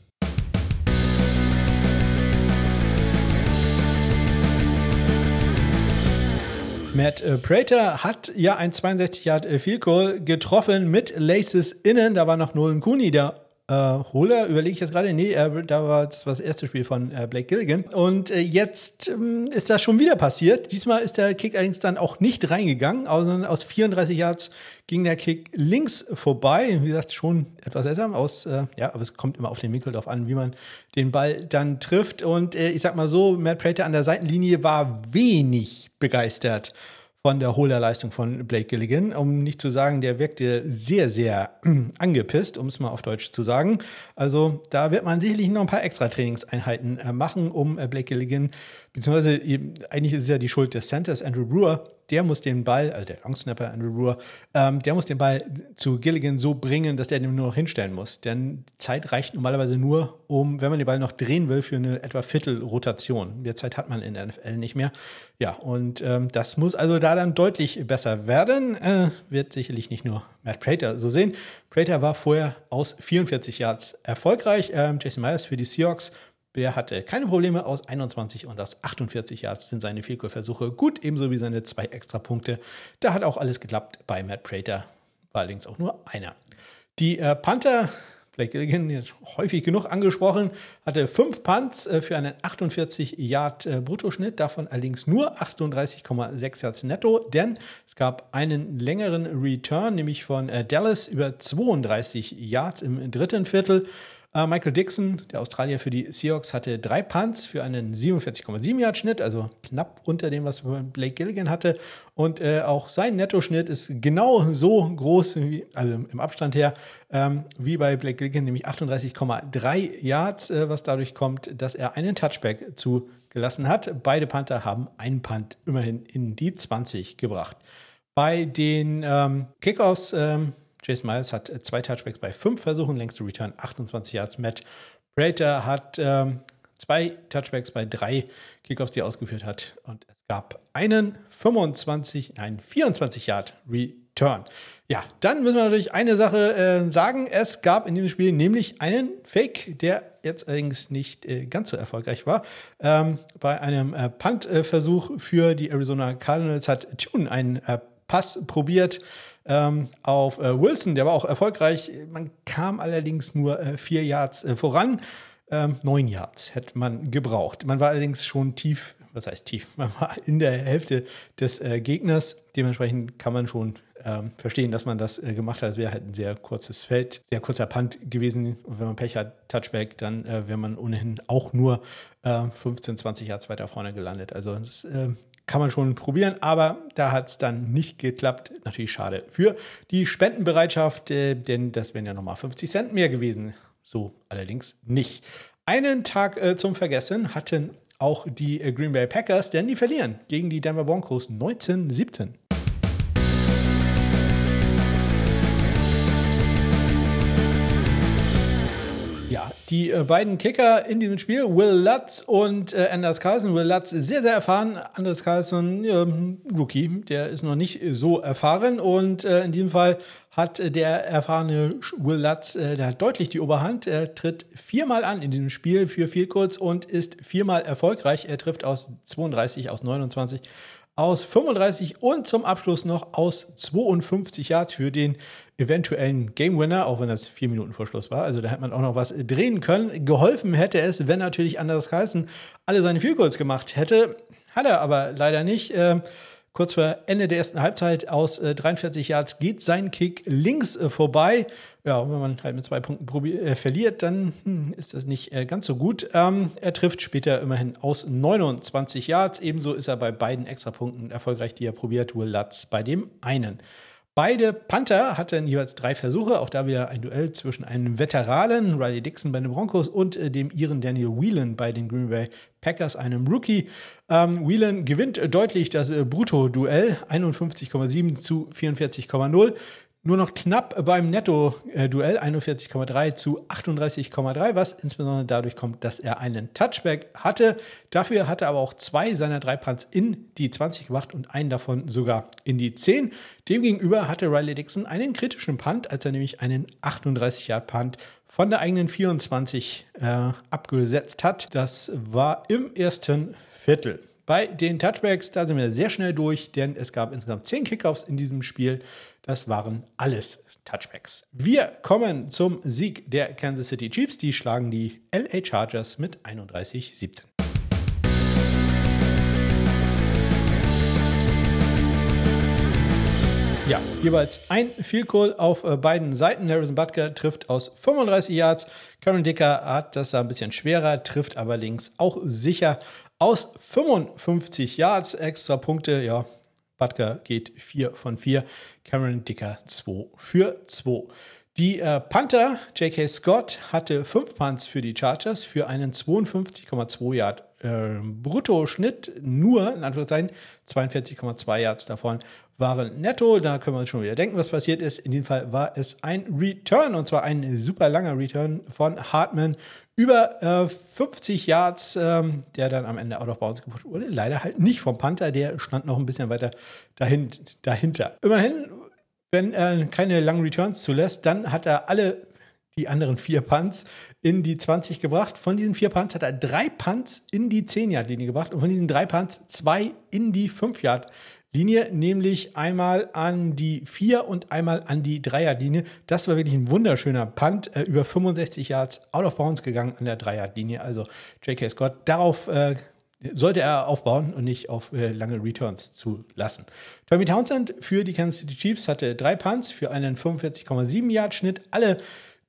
Matt äh, Prater hat ja ein 62 Yard äh, Field Goal getroffen mit Laces innen. Da war noch Nolan Cooney, der äh, Holer, überlege ich jetzt gerade, nee, äh, da war das, war das erste Spiel von äh, Blake Gilligan. Und äh, jetzt ähm, ist das schon wieder passiert. Diesmal ist der Kick allerdings dann auch nicht reingegangen, sondern aus 34 Yards ging der Kick links vorbei. Wie gesagt, schon etwas seltsam aus, äh, ja, aber es kommt immer auf den Winkel drauf an, wie man den Ball dann trifft. Und äh, ich sag mal so, Matt Prater an der Seitenlinie war wenig begeistert von der Holerleistung von Blake Gilligan. Um nicht zu sagen, der wirkte sehr, sehr angepisst, um es mal auf Deutsch zu sagen. Also da wird man sicherlich noch ein paar extra Trainingseinheiten äh, machen, um äh, Blake Gilligan beziehungsweise eigentlich ist es ja die Schuld des Centers, Andrew Brewer, der muss den Ball, also der Longsnapper Andrew Brewer, ähm, der muss den Ball zu Gilligan so bringen, dass der den nur noch hinstellen muss. Denn Zeit reicht normalerweise nur, um, wenn man den Ball noch drehen will, für eine etwa Viertelrotation. Mehr Zeit hat man in der NFL nicht mehr. Ja, und ähm, das muss also da dann deutlich besser werden. Äh, wird sicherlich nicht nur Matt Prater so sehen. Prater war vorher aus 44 Yards erfolgreich. Ähm, Jason Myers für die Seahawks Bär hatte keine Probleme aus 21 und aus 48 Yards sind seine Vielkurversuche gut, ebenso wie seine zwei Extrapunkte. Da hat auch alles geklappt bei Matt Prater, war allerdings auch nur einer. Die äh, Panther, Blake Gilligan, häufig genug angesprochen, hatte fünf Punts äh, für einen 48 Yard äh, Bruttoschnitt, davon allerdings nur 38,6 Yards netto, denn es gab einen längeren Return, nämlich von äh, Dallas über 32 Yards im dritten Viertel. Äh, Michael Dixon, der Australier für die Seahawks, hatte drei Punts für einen 47,7 Yard Schnitt, also knapp unter dem, was Blake Gilligan hatte. Und äh, auch sein Nettoschnitt ist genau so groß, wie, also im Abstand her, ähm, wie bei Blake Gilligan, nämlich 38,3 Yards, äh, was dadurch kommt, dass er einen Touchback zugelassen hat. Beide Panther haben einen Punt immerhin in die 20 gebracht. Bei den ähm, Kickoffs ähm, Jason Myers hat äh, zwei Touchbacks bei fünf Versuchen, längste Return 28 Yards. Matt Prater hat ähm, zwei Touchbacks bei drei Kickoffs, die er ausgeführt hat. Und es gab einen 25, nein, 24 Yard Return. Ja, dann müssen wir natürlich eine Sache äh, sagen. Es gab in diesem Spiel nämlich einen Fake, der jetzt allerdings nicht äh, ganz so erfolgreich war. Ähm, bei einem äh, Punt-Versuch für die Arizona Cardinals hat Tune einen äh, Pass probiert ähm, auf äh, Wilson. Der war auch erfolgreich. Man kam allerdings nur äh, vier Yards äh, voran. Ähm, neun Yards hätte man gebraucht. Man war allerdings schon tief, was heißt tief? Man war in der Hälfte des äh, Gegners. Dementsprechend kann man schon ähm, verstehen, dass man das äh, gemacht hat. Es wäre halt ein sehr kurzes Feld, sehr kurzer Punt gewesen. Und wenn man Pech hat, Touchback, dann äh, wäre man ohnehin auch nur 15, 20 Yards weiter vorne gelandet. Also das kann man schon probieren, aber da hat es dann nicht geklappt. Natürlich schade für die Spendenbereitschaft, äh, denn das wären ja nochmal 50 Cent mehr gewesen. So allerdings nicht. Einen Tag äh, zum Vergessen hatten auch die äh, Green Bay Packers, denn die verlieren gegen die Denver Broncos 1917. die äh, beiden Kicker in diesem Spiel, Will Lutz und äh, Anders Carlson. Will Lutz sehr, sehr erfahren. Anders Carlson, ja, Rookie, der ist noch nicht so erfahren. Und äh, in diesem Fall hat äh, der erfahrene Will Lutz äh, der hat deutlich die Oberhand. Er tritt viermal an in diesem Spiel für viel kurz und ist viermal erfolgreich. Er trifft aus 32, aus 29 aus 35 und zum Abschluss noch aus 52 Yards für den eventuellen Game Winner, auch wenn das vier Minuten vor Schluss war. Also da hätte man auch noch was drehen können. Geholfen hätte es, wenn natürlich Anders Carlson alle seine Field gemacht hätte. Hat er aber leider nicht. Ähm, kurz vor Ende der ersten Halbzeit aus äh, 43 Yards geht sein Kick links äh, vorbei. Ja, und wenn man halt mit zwei Punkten äh, verliert, dann hm, ist das nicht äh, ganz so gut. Ähm, er trifft später immerhin aus 29 Yards. Ebenso ist er bei beiden Extrapunkten erfolgreich, die er probiert. Will Lutz bei dem einen. Beide Panther hatten jeweils drei Versuche. Auch da wieder ein Duell zwischen einem Veteranen, Riley Dixon bei den Broncos, und äh, dem Iren Daniel Whelan bei den Green Bay Packers, einem Rookie. Ähm, Whelan gewinnt deutlich das äh, Brutto-Duell, 51,7 zu 44,0. Nur noch knapp beim Netto-Duell 41,3 zu 38,3, was insbesondere dadurch kommt, dass er einen Touchback hatte. Dafür hatte er aber auch zwei seiner drei Punts in die 20 gemacht und einen davon sogar in die 10. Demgegenüber hatte Riley Dixon einen kritischen Punt, als er nämlich einen 38-Yard-Punt von der eigenen 24 äh, abgesetzt hat. Das war im ersten Viertel. Bei den Touchbacks, da sind wir sehr schnell durch, denn es gab insgesamt 10 Kickoffs in diesem Spiel. Das waren alles Touchbacks. Wir kommen zum Sieg der Kansas City Chiefs. Die schlagen die LA Chargers mit 31-17. Ja, jeweils ein Field Goal auf äh, beiden Seiten. Harrison Butker trifft aus 35 Yards. Karen Dicker hat das ein bisschen schwerer, trifft aber links auch sicher aus 55 Yards. Extra Punkte, ja, Butker geht 4 von 4. Cameron Dicker 2 für 2. Die äh, Panther, J.K. Scott, hatte 5 Punts für die Chargers für einen 52,2 Yard äh, Bruttoschnitt. Nur, in Anführungszeichen, 42,2 Yards davon waren netto. Da können wir uns schon wieder denken, was passiert ist. In dem Fall war es ein Return und zwar ein super langer Return von Hartman über äh, 50 Yards, ähm, der dann am Ende out of bounds gebracht wurde. Leider halt nicht vom Panther, der stand noch ein bisschen weiter dahin, dahinter. Immerhin, wenn er keine langen Returns zulässt, dann hat er alle die anderen vier Punts in die 20 gebracht. Von diesen vier Punts hat er drei Punts in die 10-Yard-Linie gebracht und von diesen drei Punts zwei in die 5-Yard-Linie. Linie, nämlich einmal an die 4 und einmal an die 3er-Linie. Das war wirklich ein wunderschöner Punt, äh, über 65 Yards out of bounds gegangen an der 3er-Linie. Also J.K. Scott, darauf äh, sollte er aufbauen und nicht auf äh, lange Returns zu lassen. Tommy Townsend für die Kansas City Chiefs hatte drei Punts für einen 45,7 Yard Schnitt. Alle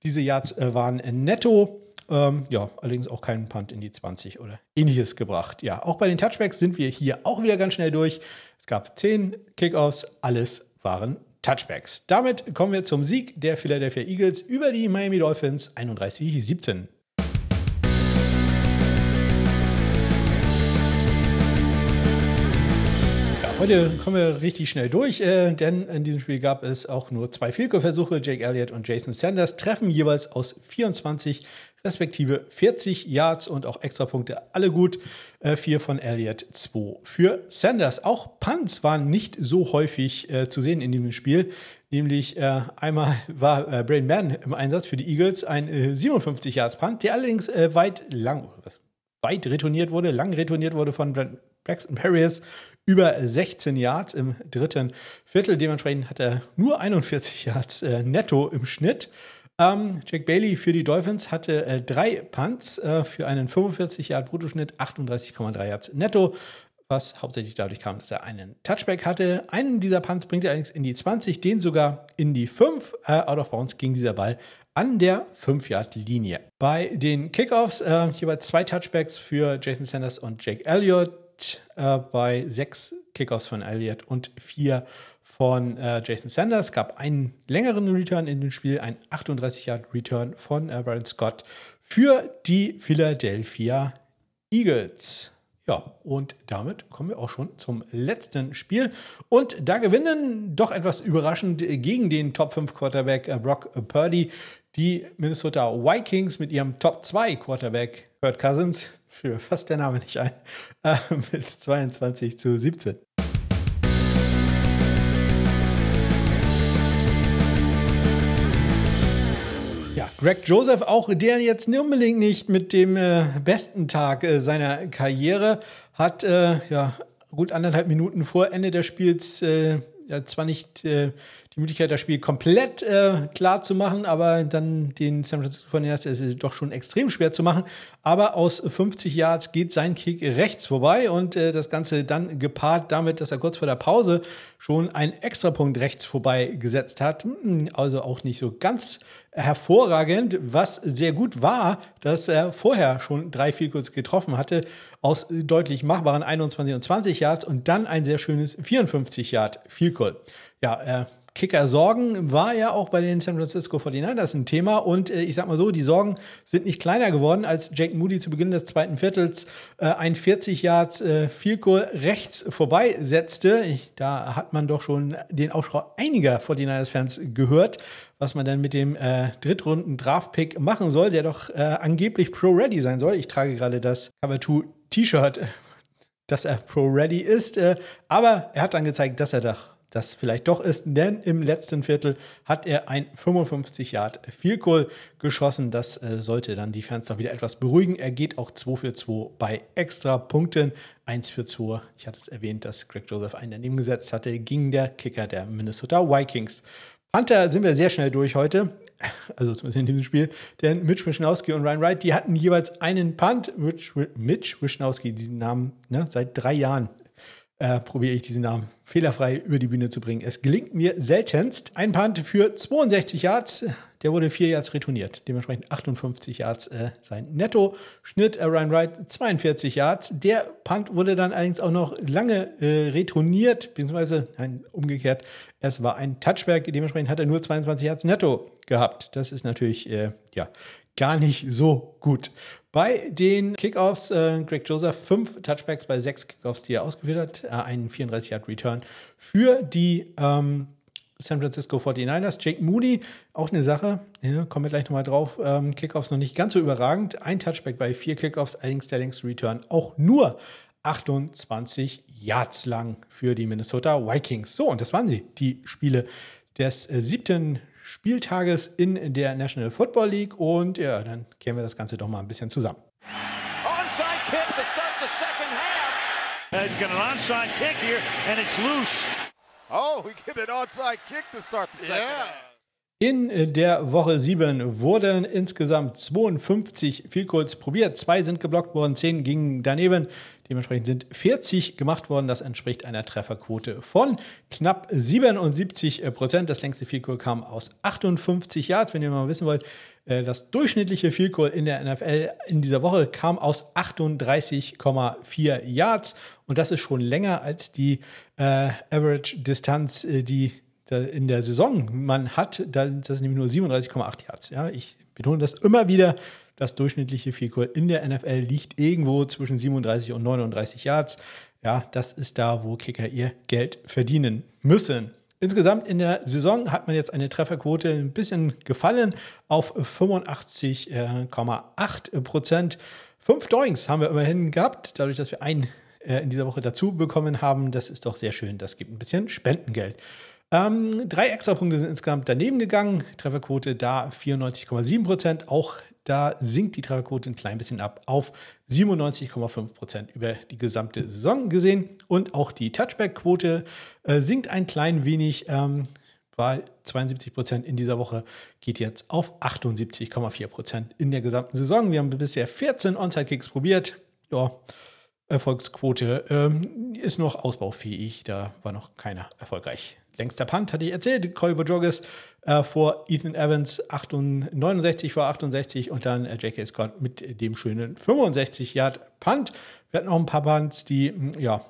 diese Yards äh, waren netto. Ähm, ja, allerdings auch keinen Punt in die 20 oder ähnliches gebracht. Ja, auch bei den Touchbacks sind wir hier auch wieder ganz schnell durch. Es gab 10 Kickoffs, alles waren Touchbacks. Damit kommen wir zum Sieg der Philadelphia Eagles über die Miami Dolphins 31-17. Heute kommen wir richtig schnell durch, äh, denn in diesem Spiel gab es auch nur zwei Vielko-Versuche. Jake Elliott und Jason Sanders treffen jeweils aus 24 respektive 40 Yards und auch Extrapunkte, alle gut. Äh, vier von Elliott, zwei für Sanders. Auch Punts waren nicht so häufig äh, zu sehen in diesem Spiel. Nämlich äh, einmal war äh, Brain Mann im Einsatz für die Eagles, ein 57 äh, Yards Punt, der allerdings äh, weit lang, weit retourniert wurde, lang retourniert wurde von Braxton Perriers über 16 Yards im dritten Viertel. Dementsprechend hat er nur 41 Yards äh, netto im Schnitt. Ähm, Jack Bailey für die Dolphins hatte äh, drei Punts äh, für einen 45 Yard Bruttoschnitt, 38,3 Yards netto, was hauptsächlich dadurch kam, dass er einen Touchback hatte. Einen dieser Punts bringt er allerdings in die 20, den sogar in die 5. Äh, out of bounds ging dieser Ball an der 5-Yard-Linie. Bei den Kickoffs äh, jeweils zwei Touchbacks für Jason Sanders und Jake Elliott äh, bei sechs Kickoffs von Elliott und vier von äh, Jason Sanders. Es gab einen längeren Return in dem Spiel, ein 38-Yard-Return von äh, Brian Scott für die Philadelphia Eagles. Ja, und damit kommen wir auch schon zum letzten Spiel. Und da gewinnen doch etwas überraschend gegen den Top 5 Quarterback äh, Brock Purdy Die Minnesota Vikings mit ihrem Top 2 Quarterback Kurt Cousins, für fast der Name nicht ein, äh, mit 22 zu 17. Greg Joseph, auch der jetzt unbedingt nicht mit dem äh, besten Tag äh, seiner Karriere, hat äh, ja gut anderthalb Minuten vor Ende des Spiels äh, ja, zwar nicht äh, die Möglichkeit, das Spiel komplett äh, klar zu machen, aber dann den San Francisco 49ers ist es doch schon extrem schwer zu machen. Aber aus 50 Yards geht sein Kick rechts vorbei und äh, das Ganze dann gepaart damit, dass er kurz vor der Pause schon einen Extrapunkt rechts vorbei gesetzt hat. Hm, also auch nicht so ganz hervorragend. Was sehr gut war, dass er vorher schon drei Field getroffen hatte aus deutlich machbaren 21 und 20 Yards und dann ein sehr schönes 54 Yard Goal. Ja, er Kicker-Sorgen war ja auch bei den San Francisco 49ers ein Thema. Und äh, ich sag mal so, die Sorgen sind nicht kleiner geworden, als Jake Moody zu Beginn des zweiten Viertels äh, ein 40 Yards äh, Goal rechts vorbei setzte. Ich, da hat man doch schon den Aufschrei einiger 49ers-Fans gehört, was man dann mit dem äh, Drittrunden-Draft-Pick machen soll, der doch äh, angeblich Pro-Ready sein soll. Ich trage gerade das Cover 2 T-Shirt, dass er Pro-Ready ist. Äh, aber er hat dann gezeigt, dass er doch das vielleicht doch ist, denn im letzten Viertel hat er ein 55 Yard Field Goal geschossen. Das äh, sollte dann die Fans doch wieder etwas beruhigen. Er geht auch 2 für 2 bei extra Punkten. 1 für 2. Ich hatte es erwähnt, dass Greg Joseph einen daneben gesetzt hatte, ging der Kicker der Minnesota Vikings. Panther sind wir sehr schnell durch heute. Also zumindest in diesem Spiel. Denn Mitch Wischnowski und Ryan Wright, die hatten jeweils einen Punt. Mitch, Mitch Wischnowski, diesen Namen ne, seit drei Jahren äh, probiere ich diesen Namen fehlerfrei über die Bühne zu bringen. Es gelingt mir seltenst. Ein Punt für 62 Yards, der wurde 4 Yards retourniert. Dementsprechend 58 Yards äh, sein Netto-Schnitt. Äh, Ryan Wright 42 Yards. Der Punt wurde dann allerdings auch noch lange äh, retourniert, beziehungsweise nein, umgekehrt. Es war ein Touchback, dementsprechend hat er nur 22 Yards netto gehabt. Das ist natürlich äh, ja, gar nicht so gut. Bei den Kickoffs, äh, Greg Joseph, fünf Touchbacks bei sechs Kickoffs, die er ausgeführt hat, äh, einen 34-Yard-Return für die ähm, San Francisco 49ers. Jake Moody, auch eine Sache, ja, kommen wir gleich nochmal drauf. Ähm, Kickoffs noch nicht ganz so überragend. Ein Touchback bei vier Kickoffs, allerdings der längste Return auch nur 28 Yards lang für die Minnesota Vikings. So, und das waren sie, die Spiele des äh, siebten Spieltages in der National Football League. Und ja, dann kehren wir das Ganze doch mal ein bisschen zusammen. Onside kick to start the second half. He's got an onside kick here and it's loose. Oh, we get an onside kick to start the second yeah. half. In der Woche 7 wurden insgesamt 52 Field Goals probiert. Zwei sind geblockt worden, 10 gingen daneben. Dementsprechend sind 40 gemacht worden. Das entspricht einer Trefferquote von knapp 77 Prozent. Das längste Field kam aus 58 Yards. Wenn ihr mal wissen wollt, äh, das durchschnittliche Field in der NFL in dieser Woche kam aus 38,4 Yards. Und das ist schon länger als die äh, Average-Distanz, äh, die in der Saison man hat. Das ist nämlich nur 37,8 Yards. Ja, ich betone das immer wieder. Das durchschnittliche Field in der NFL liegt irgendwo zwischen 37 und 39 Yards. Ja, das ist da, wo Kicker ihr Geld verdienen müssen. Insgesamt in der Saison hat man jetzt eine Trefferquote ein bisschen gefallen auf 85,8 Prozent. Fünf Doings haben wir immerhin gehabt, dadurch, dass wir einen äh, in dieser Woche dazu bekommen haben. Das ist doch sehr schön. Das gibt ein bisschen Spendengeld. Ähm, drei Extrapunkte sind insgesamt daneben gegangen. Trefferquote da 94,7 Prozent. Auch da sinkt die Trefferquote ein klein bisschen ab auf 97,5 Prozent über die gesamte Saison gesehen. Und auch die Touchback-Quote äh, sinkt ein klein wenig. Ähm, war 72 Prozent in dieser Woche, geht jetzt auf 78,4 Prozent in der gesamten Saison. Wir haben bisher 14 Onside-Kicks probiert. Ja, Erfolgsquote ähm, ist noch ausbaufähig. Da war noch keiner erfolgreich längster Punt, hatte ich erzählt. Corey Bojogis äh, vor Ethan Evans 68, 69 vor 68 und dann äh, J.K. Scott mit dem schönen 65 Yard Punt. Wir hatten auch ein paar Punts, die, hm, ja,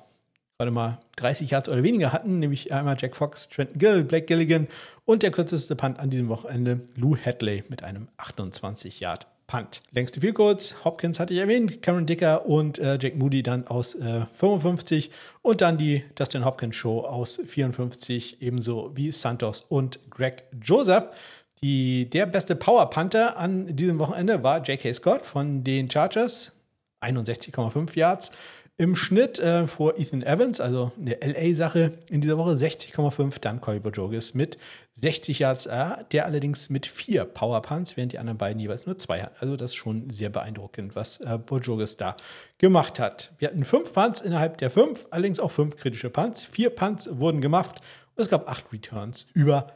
gerade mal 30 Yards oder weniger hatten, nämlich einmal Jack Fox, Trenton Gill, Blake Gilligan und der kürzeste Punt an diesem Wochenende, Lou Hadley mit einem 28 Yard Punt. Längste Field Goals, Hopkins hatte ich erwähnt, Cameron Dicker und äh, Jake Moody dann aus äh, 55 und dann die Dustin Hopkins Show aus 54, ebenso wie Santos und Greg Joseph. Die, der beste Power Panther an diesem Wochenende war J.K. Scott von den Chargers. 61,5 Yards im Schnitt äh, vor Ethan Evans, also eine LA-Sache in dieser Woche 60,5. Dann Corey Bojogis mit 60 Yards, äh, der allerdings mit vier Power Punts, während die anderen beiden jeweils nur zwei hatten. Also das ist schon sehr beeindruckend, was äh, Bojogis da gemacht hat. Wir hatten fünf Punts innerhalb der fünf, allerdings auch fünf kritische Punts. Vier Punts wurden gemacht und es gab acht Returns über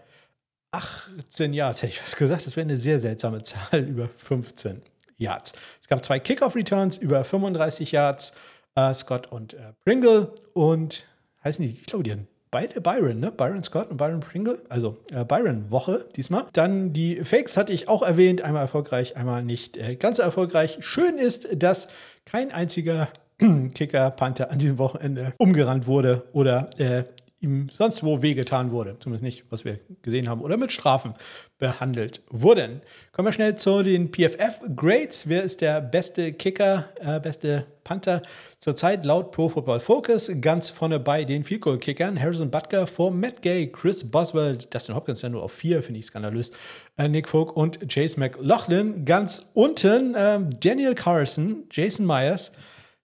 18 Yards, hätte ich was gesagt. Das wäre eine sehr seltsame Zahl, über 15 Yards. Es gab zwei Kickoff-Returns über 35 Yards äh, Scott und äh, Pringle. Und heißen die, ich glaube, die haben beide Byron, ne? Byron Scott und Byron Pringle. Also äh, Byron-Woche diesmal. Dann die Fakes hatte ich auch erwähnt. Einmal erfolgreich, einmal nicht äh, ganz so erfolgreich. Schön ist, dass kein einziger Kicker-Panther an diesem Wochenende umgerannt wurde oder äh, ihm sonst wo wehgetan wurde. Zumindest nicht, was wir gesehen haben, oder mit Strafen behandelt wurden. Kommen wir schnell zu den PFF-Grades. Wer ist der beste Kicker, äh, beste Panther zurzeit laut Pro Football Focus? Ganz vorne bei den Field Goal Kickern. Harrison Butker vor Matt Gay, Chris Boswell, Dustin Hopkins ja nur auf vier, finde ich skandalös. Äh, Nick Folk und Chase McLaughlin. Ganz unten äh, Daniel Carson, Jason Myers,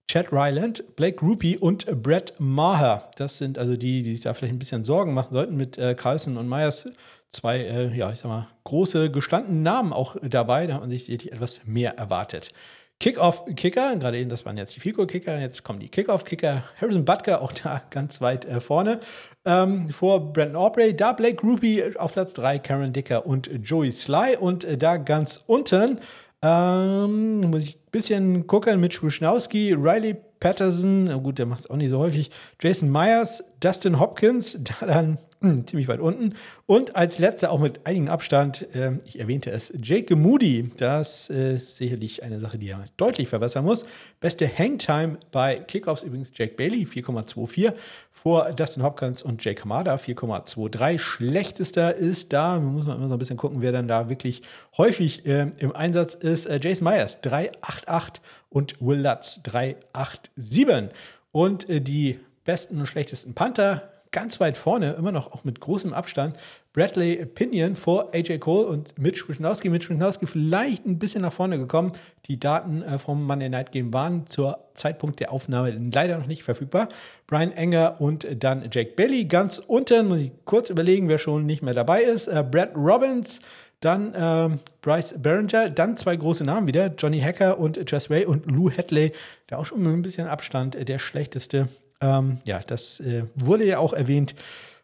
Chad Ryland, Blake Rupi und Brett Maher. Das sind also die, die sich da vielleicht ein bisschen Sorgen machen sollten mit äh, Carlson und Myers. Zwei, äh, ja, ich sag mal, große gestandene Namen auch dabei. Da hat man sich etwas mehr erwartet. Kickoff-Kicker, gerade eben, das waren jetzt die Fico-Kicker, jetzt kommen die Kickoff-Kicker. Harrison Butker auch da ganz weit äh, vorne. Ähm, vor Brandon Aubrey, da Blake Rupi auf Platz 3, Karen Dicker und Joey Sly. Und äh, da ganz unten ähm, muss ich ein bisschen gucken mit Schwischnowski, Riley Patterson, na gut, der macht es auch nicht so häufig, Jason Myers, Dustin Hopkins, da dann hm, ziemlich weit unten. Und als letzter, auch mit einigem Abstand, äh, ich erwähnte es, Jake Moody. Das äh, sicherlich eine Sache, die er deutlich verbessern muss. Beste Hangtime bei Kickoffs übrigens Jake Bailey, 4,24. Vor Dustin Hopkins und Jake Hamada, 4,23. Schlechtester ist da, muss man immer so ein bisschen gucken, wer dann da wirklich häufig äh, im Einsatz ist. Äh, Jason Myers, 3,88 und Will Lutz, 3,87. Und äh, die besten und schlechtesten Panther ganz weit vorne, immer noch auch mit großem Abstand, Bradley Pinion vor AJ Cole und Mitch Wisnowski. Mitch Wisnowski vielleicht ein bisschen nach vorne gekommen. Die Daten äh, vom Monday Night Game waren zur Zeitpunkt der Aufnahme leider noch nicht verfügbar. Brian Enger und dann Jake Bailey. Ganz unten muss ich kurz überlegen, wer schon nicht mehr dabei ist. Äh, Brad Robbins. Dann äh, Bryce Behringer, dann zwei große Namen wieder, Johnny Hacker und Jess Way und Lou Hadley, der auch schon mit ein bisschen Abstand äh, der schlechteste ähm, ja, das äh, wurde ja auch erwähnt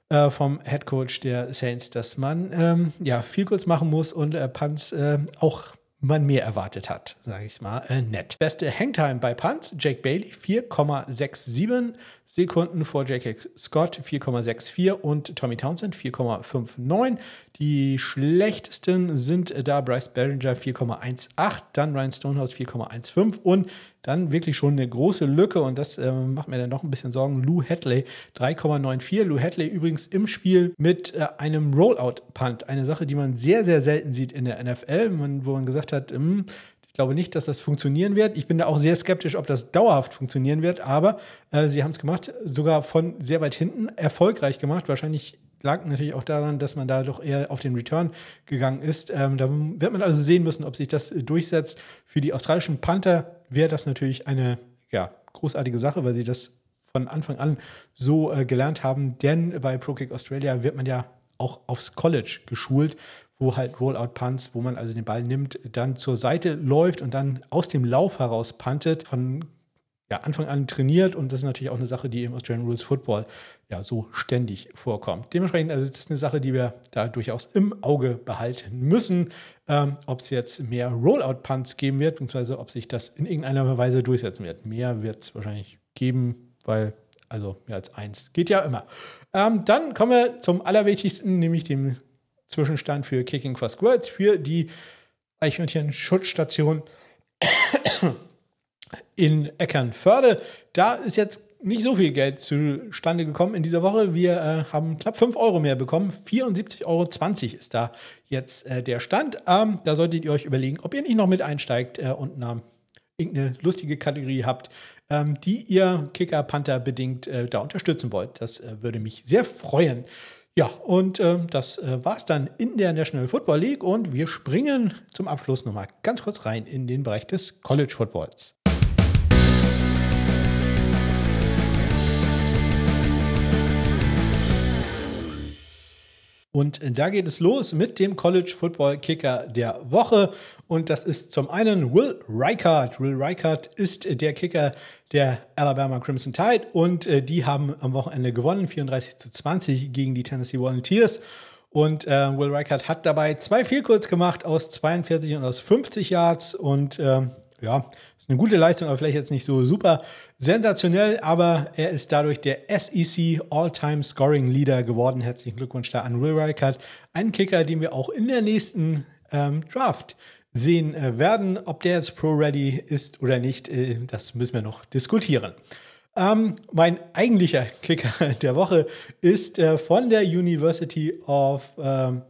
äh, vom Head Coach der Saints, dass man ähm, ja viel kurz machen muss und äh, Punts äh, auch man mehr erwartet hat, sage ich mal, äh, nett. Beste Hangtime bei Punts, Jake Bailey 4,67 Sekunden vor J.K. Scott 4,64 und Tommy Townsend 4,59. Die schlechtesten sind da Bryce Behringer 4,18, dann Ryan Stonehouse 4,15 und dann wirklich schon eine große Lücke und das äh, macht mir dann noch ein bisschen Sorgen. Lou Hadley 3,94. Lou Hadley übrigens im Spiel mit äh, einem Rollout-Punt. Eine Sache, die man sehr, sehr selten sieht in der NFL, wo man gesagt hat, hm, ich glaube nicht, dass das funktionieren wird. Ich bin da auch sehr skeptisch, ob das dauerhaft funktionieren wird, aber äh, sie haben es gemacht, sogar von sehr weit hinten, erfolgreich gemacht. Wahrscheinlich lag natürlich auch daran, dass man da doch eher auf den Return gegangen ist. Ähm, da wird man also sehen müssen, ob sich das durchsetzt. Für die australischen Panther wäre das natürlich eine ja, großartige Sache, weil sie das von Anfang an so äh, gelernt haben. Denn bei ProKick Australia wird man ja auch aufs College geschult, wo halt Rollout-Punts, wo man also den Ball nimmt, dann zur Seite läuft und dann aus dem Lauf heraus puntet, von ja, Anfang an trainiert und das ist natürlich auch eine Sache, die im Australian Rules Football ja so ständig vorkommt. Dementsprechend, also das ist eine Sache, die wir da durchaus im Auge behalten müssen, ähm, ob es jetzt mehr Rollout-Punts geben wird, beziehungsweise ob sich das in irgendeiner Weise durchsetzen wird. Mehr wird es wahrscheinlich geben, weil also mehr als eins geht ja immer. Ähm, dann kommen wir zum allerwichtigsten, nämlich dem Zwischenstand für Kicking for Squirts, für die Eichhörnchen-Schutzstation in Eckernförde. Da ist jetzt nicht so viel Geld zustande gekommen in dieser Woche. Wir äh, haben knapp 5 Euro mehr bekommen. 74,20 Euro ist da jetzt äh, der Stand. Ähm, da solltet ihr euch überlegen, ob ihr nicht noch mit einsteigt äh, und eine, irgendeine lustige Kategorie habt, ähm, die ihr Kicker Panther bedingt äh, da unterstützen wollt. Das äh, würde mich sehr freuen. Ja, und äh, das äh, war es dann in der National Football League und wir springen zum Abschluss nochmal ganz kurz rein in den Bereich des College Footballs. Und da geht es los mit dem College Football Kicker der Woche. Und das ist zum einen Will Reichard. Will Reichard ist der Kicker der Alabama Crimson Tide und äh, die haben am Wochenende gewonnen, 34 zu 20 gegen die Tennessee Volunteers. Und äh, Will Reichard hat dabei zwei Vielkurz gemacht aus 42 und aus 50 Yards und äh, ja, ist eine gute Leistung, aber vielleicht jetzt nicht so super sensationell, aber er ist dadurch der SEC All-Time Scoring Leader geworden. Herzlichen Glückwunsch da an Will Reichert, einen Kicker, den wir auch in der nächsten ähm, Draft sehen äh, werden. Ob der jetzt Pro-Ready ist oder nicht, äh, das müssen wir noch diskutieren. Ähm, mein eigentlicher Kicker der Woche ist äh, von der University of ähm,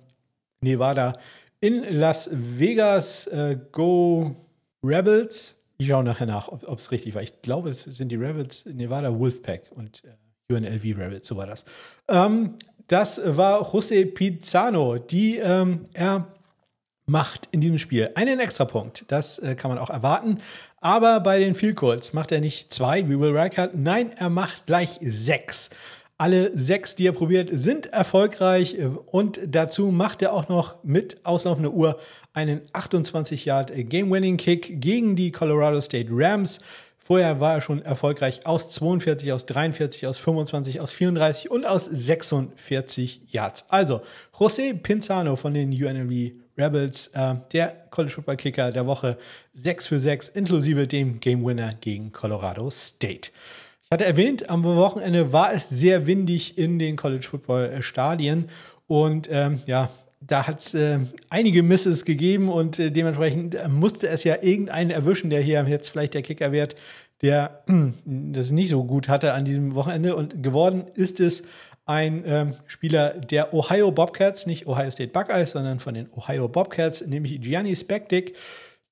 Nevada in Las Vegas. Äh, Go Rebels. Ich schaue nachher nach, ob es richtig war. Ich glaube, es sind die Rebels Nevada Wolfpack und äh, UNLV Rebels, so war das. Ähm, das war José Pizano, die ähm, er macht in diesem Spiel einen Extrapunkt. Das äh, kann man auch erwarten. Aber bei den Field Goals macht er nicht zwei wie Will Reichert. Nein, er macht gleich sechs. Alle sechs, die er probiert, sind erfolgreich und dazu macht er auch noch mit auslaufender Uhr einen 28-Yard Game-Winning-Kick gegen die Colorado State Rams. Vorher war er schon erfolgreich aus 42, aus 43, aus 25, aus 34 und aus 46 Yards. Also José Pinzano von den UNLV Rebels, äh, der College Football Kicker der Woche 6 für 6, inklusive dem Game Winner gegen Colorado State. Ich hatte erwähnt, am Wochenende war es sehr windig in den College Football Stadien und ähm, ja, da hat es äh, einige Misses gegeben und äh, dementsprechend äh, musste es ja irgendeinen erwischen, der hier jetzt vielleicht der Kicker wird, der das nicht so gut hatte an diesem Wochenende. Und geworden ist es ein ähm, Spieler der Ohio Bobcats, nicht Ohio State Buckeyes, sondern von den Ohio Bobcats, nämlich Gianni Spektik.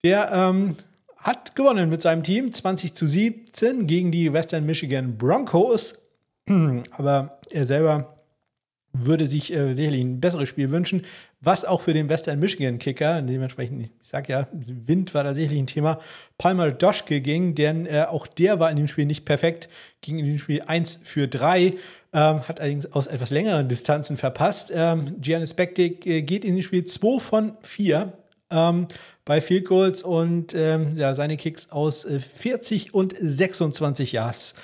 Der ähm, hat gewonnen mit seinem Team 20 zu 17 gegen die Western Michigan Broncos. Aber er selber würde sich äh, sicherlich ein besseres Spiel wünschen, was auch für den Western Michigan Kicker, dementsprechend, ich sag ja, Wind war da sicherlich ein Thema, Palmer Doschke ging, denn äh, auch der war in dem Spiel nicht perfekt, ging in dem Spiel 1 für 3, ähm, hat allerdings aus etwas längeren Distanzen verpasst. Ähm, Giannis Bektik äh, geht in dem Spiel 2 von 4, ähm, bei Field Goals und ähm, ja, seine Kicks aus äh, 40 und 26 Yards.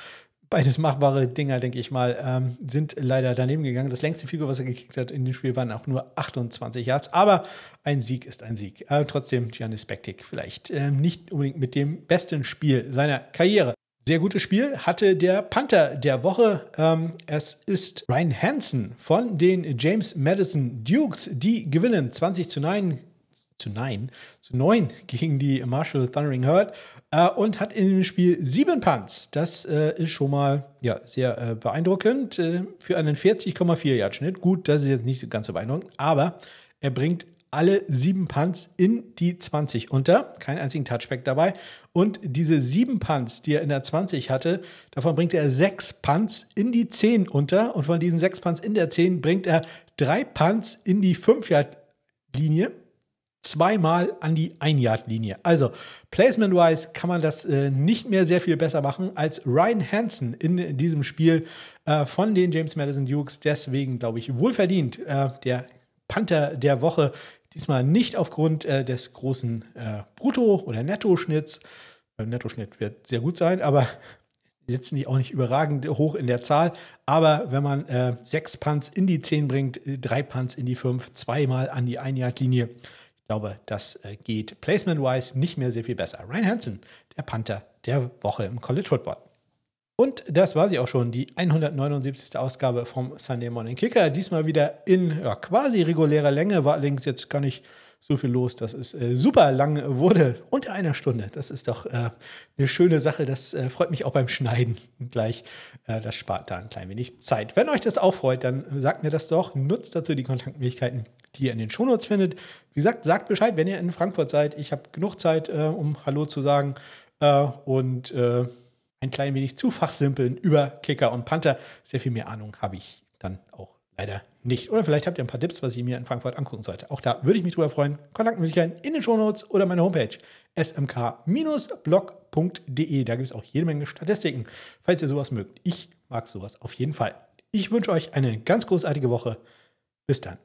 Beides machbare Dinger, denke ich mal, ähm, sind leider daneben gegangen. Das längste Figur, was er gekickt hat in dem Spiel, waren auch nur 28 Yards. Aber ein Sieg ist ein Sieg. Äh, trotzdem Giannis Bektik vielleicht äh, nicht unbedingt mit dem besten Spiel seiner Karriere. Sehr gutes Spiel hatte der Panther der Woche. Ähm, es ist Ryan Hansen von den James Madison Dukes. Die gewinnen 20 zu 9 zu 9, zu 9 gegen die Marshall Thundering Herd äh, und hat in dem Spiel sieben Punts. Das äh, ist schon mal ja, sehr äh, beeindruckend äh, für einen 40,4 Yard Schnitt. Gut, das ist jetzt nicht ganz so beeindruckend, aber er bringt alle sieben Punts in die 20 unter. Kein einzigen Touchback dabei. Und diese sieben Punts, die er in der 20 hatte, davon bringt er sechs Punts in die 10 unter. Und von diesen sechs Punts in der 10 bringt er drei Punts in die 5-Yard-Linie zweimal an die Ein-Yard-Linie. Also, placement-wise kann man das äh, nicht mehr sehr viel besser machen als Ryan Hansen in diesem Spiel äh, von den James Madison Dukes. Deswegen, glaube ich, wohlverdient äh, der Panther der Woche. Diesmal nicht aufgrund äh, des großen äh, Brutto- oder Nettoschnitts. Beim Nettoschnitt wird sehr gut sein, aber jetzt nicht auch nicht überragend hoch in der Zahl. Aber wenn man äh, sechs Punts in die zehn bringt, drei Punts in die fünf, zweimal an die Ein-Yard-Linie, ich glaube, das äh, geht placement-wise nicht mehr sehr viel besser. Ryan Hansen, der Panther der Woche im College Football. Und das war sie auch schon, die 179. Ausgabe vom Sunday Morning Kicker. Diesmal wieder in ja, quasi regulärer Länge, war allerdings jetzt gar nicht so viel los, dass es äh, super lang wurde. Unter einer Stunde. Das ist doch äh, eine schöne Sache. Das äh, freut mich auch beim Schneiden gleich. Äh, das spart da ein klein wenig Zeit. Wenn euch das auch freut, dann sagt mir das doch. Nutzt dazu die Kontaktmöglichkeiten die ihr in den Shownotes findet. Wie gesagt, sagt Bescheid, wenn ihr in Frankfurt seid. Ich habe genug Zeit, äh, um Hallo zu sagen äh, und ein klein wenig zu fachsimpeln über Kicker und Panther. Sehr viel mehr Ahnung habe ich dann auch leider nicht. Oder vielleicht habt ihr ein paar Tipps, was ich mir in Frankfurt angucken sollte. Auch da würde ich mich drüber freuen. Kontaktmöglichkeiten in den Shownotes oder meine Homepage smk-blog.de. Da gibt es auch jede Menge Statistiken, falls ihr sowas mögt. Ich mag sowas auf jeden Fall. Ich wünsche euch eine ganz großartige Woche. Bis dann.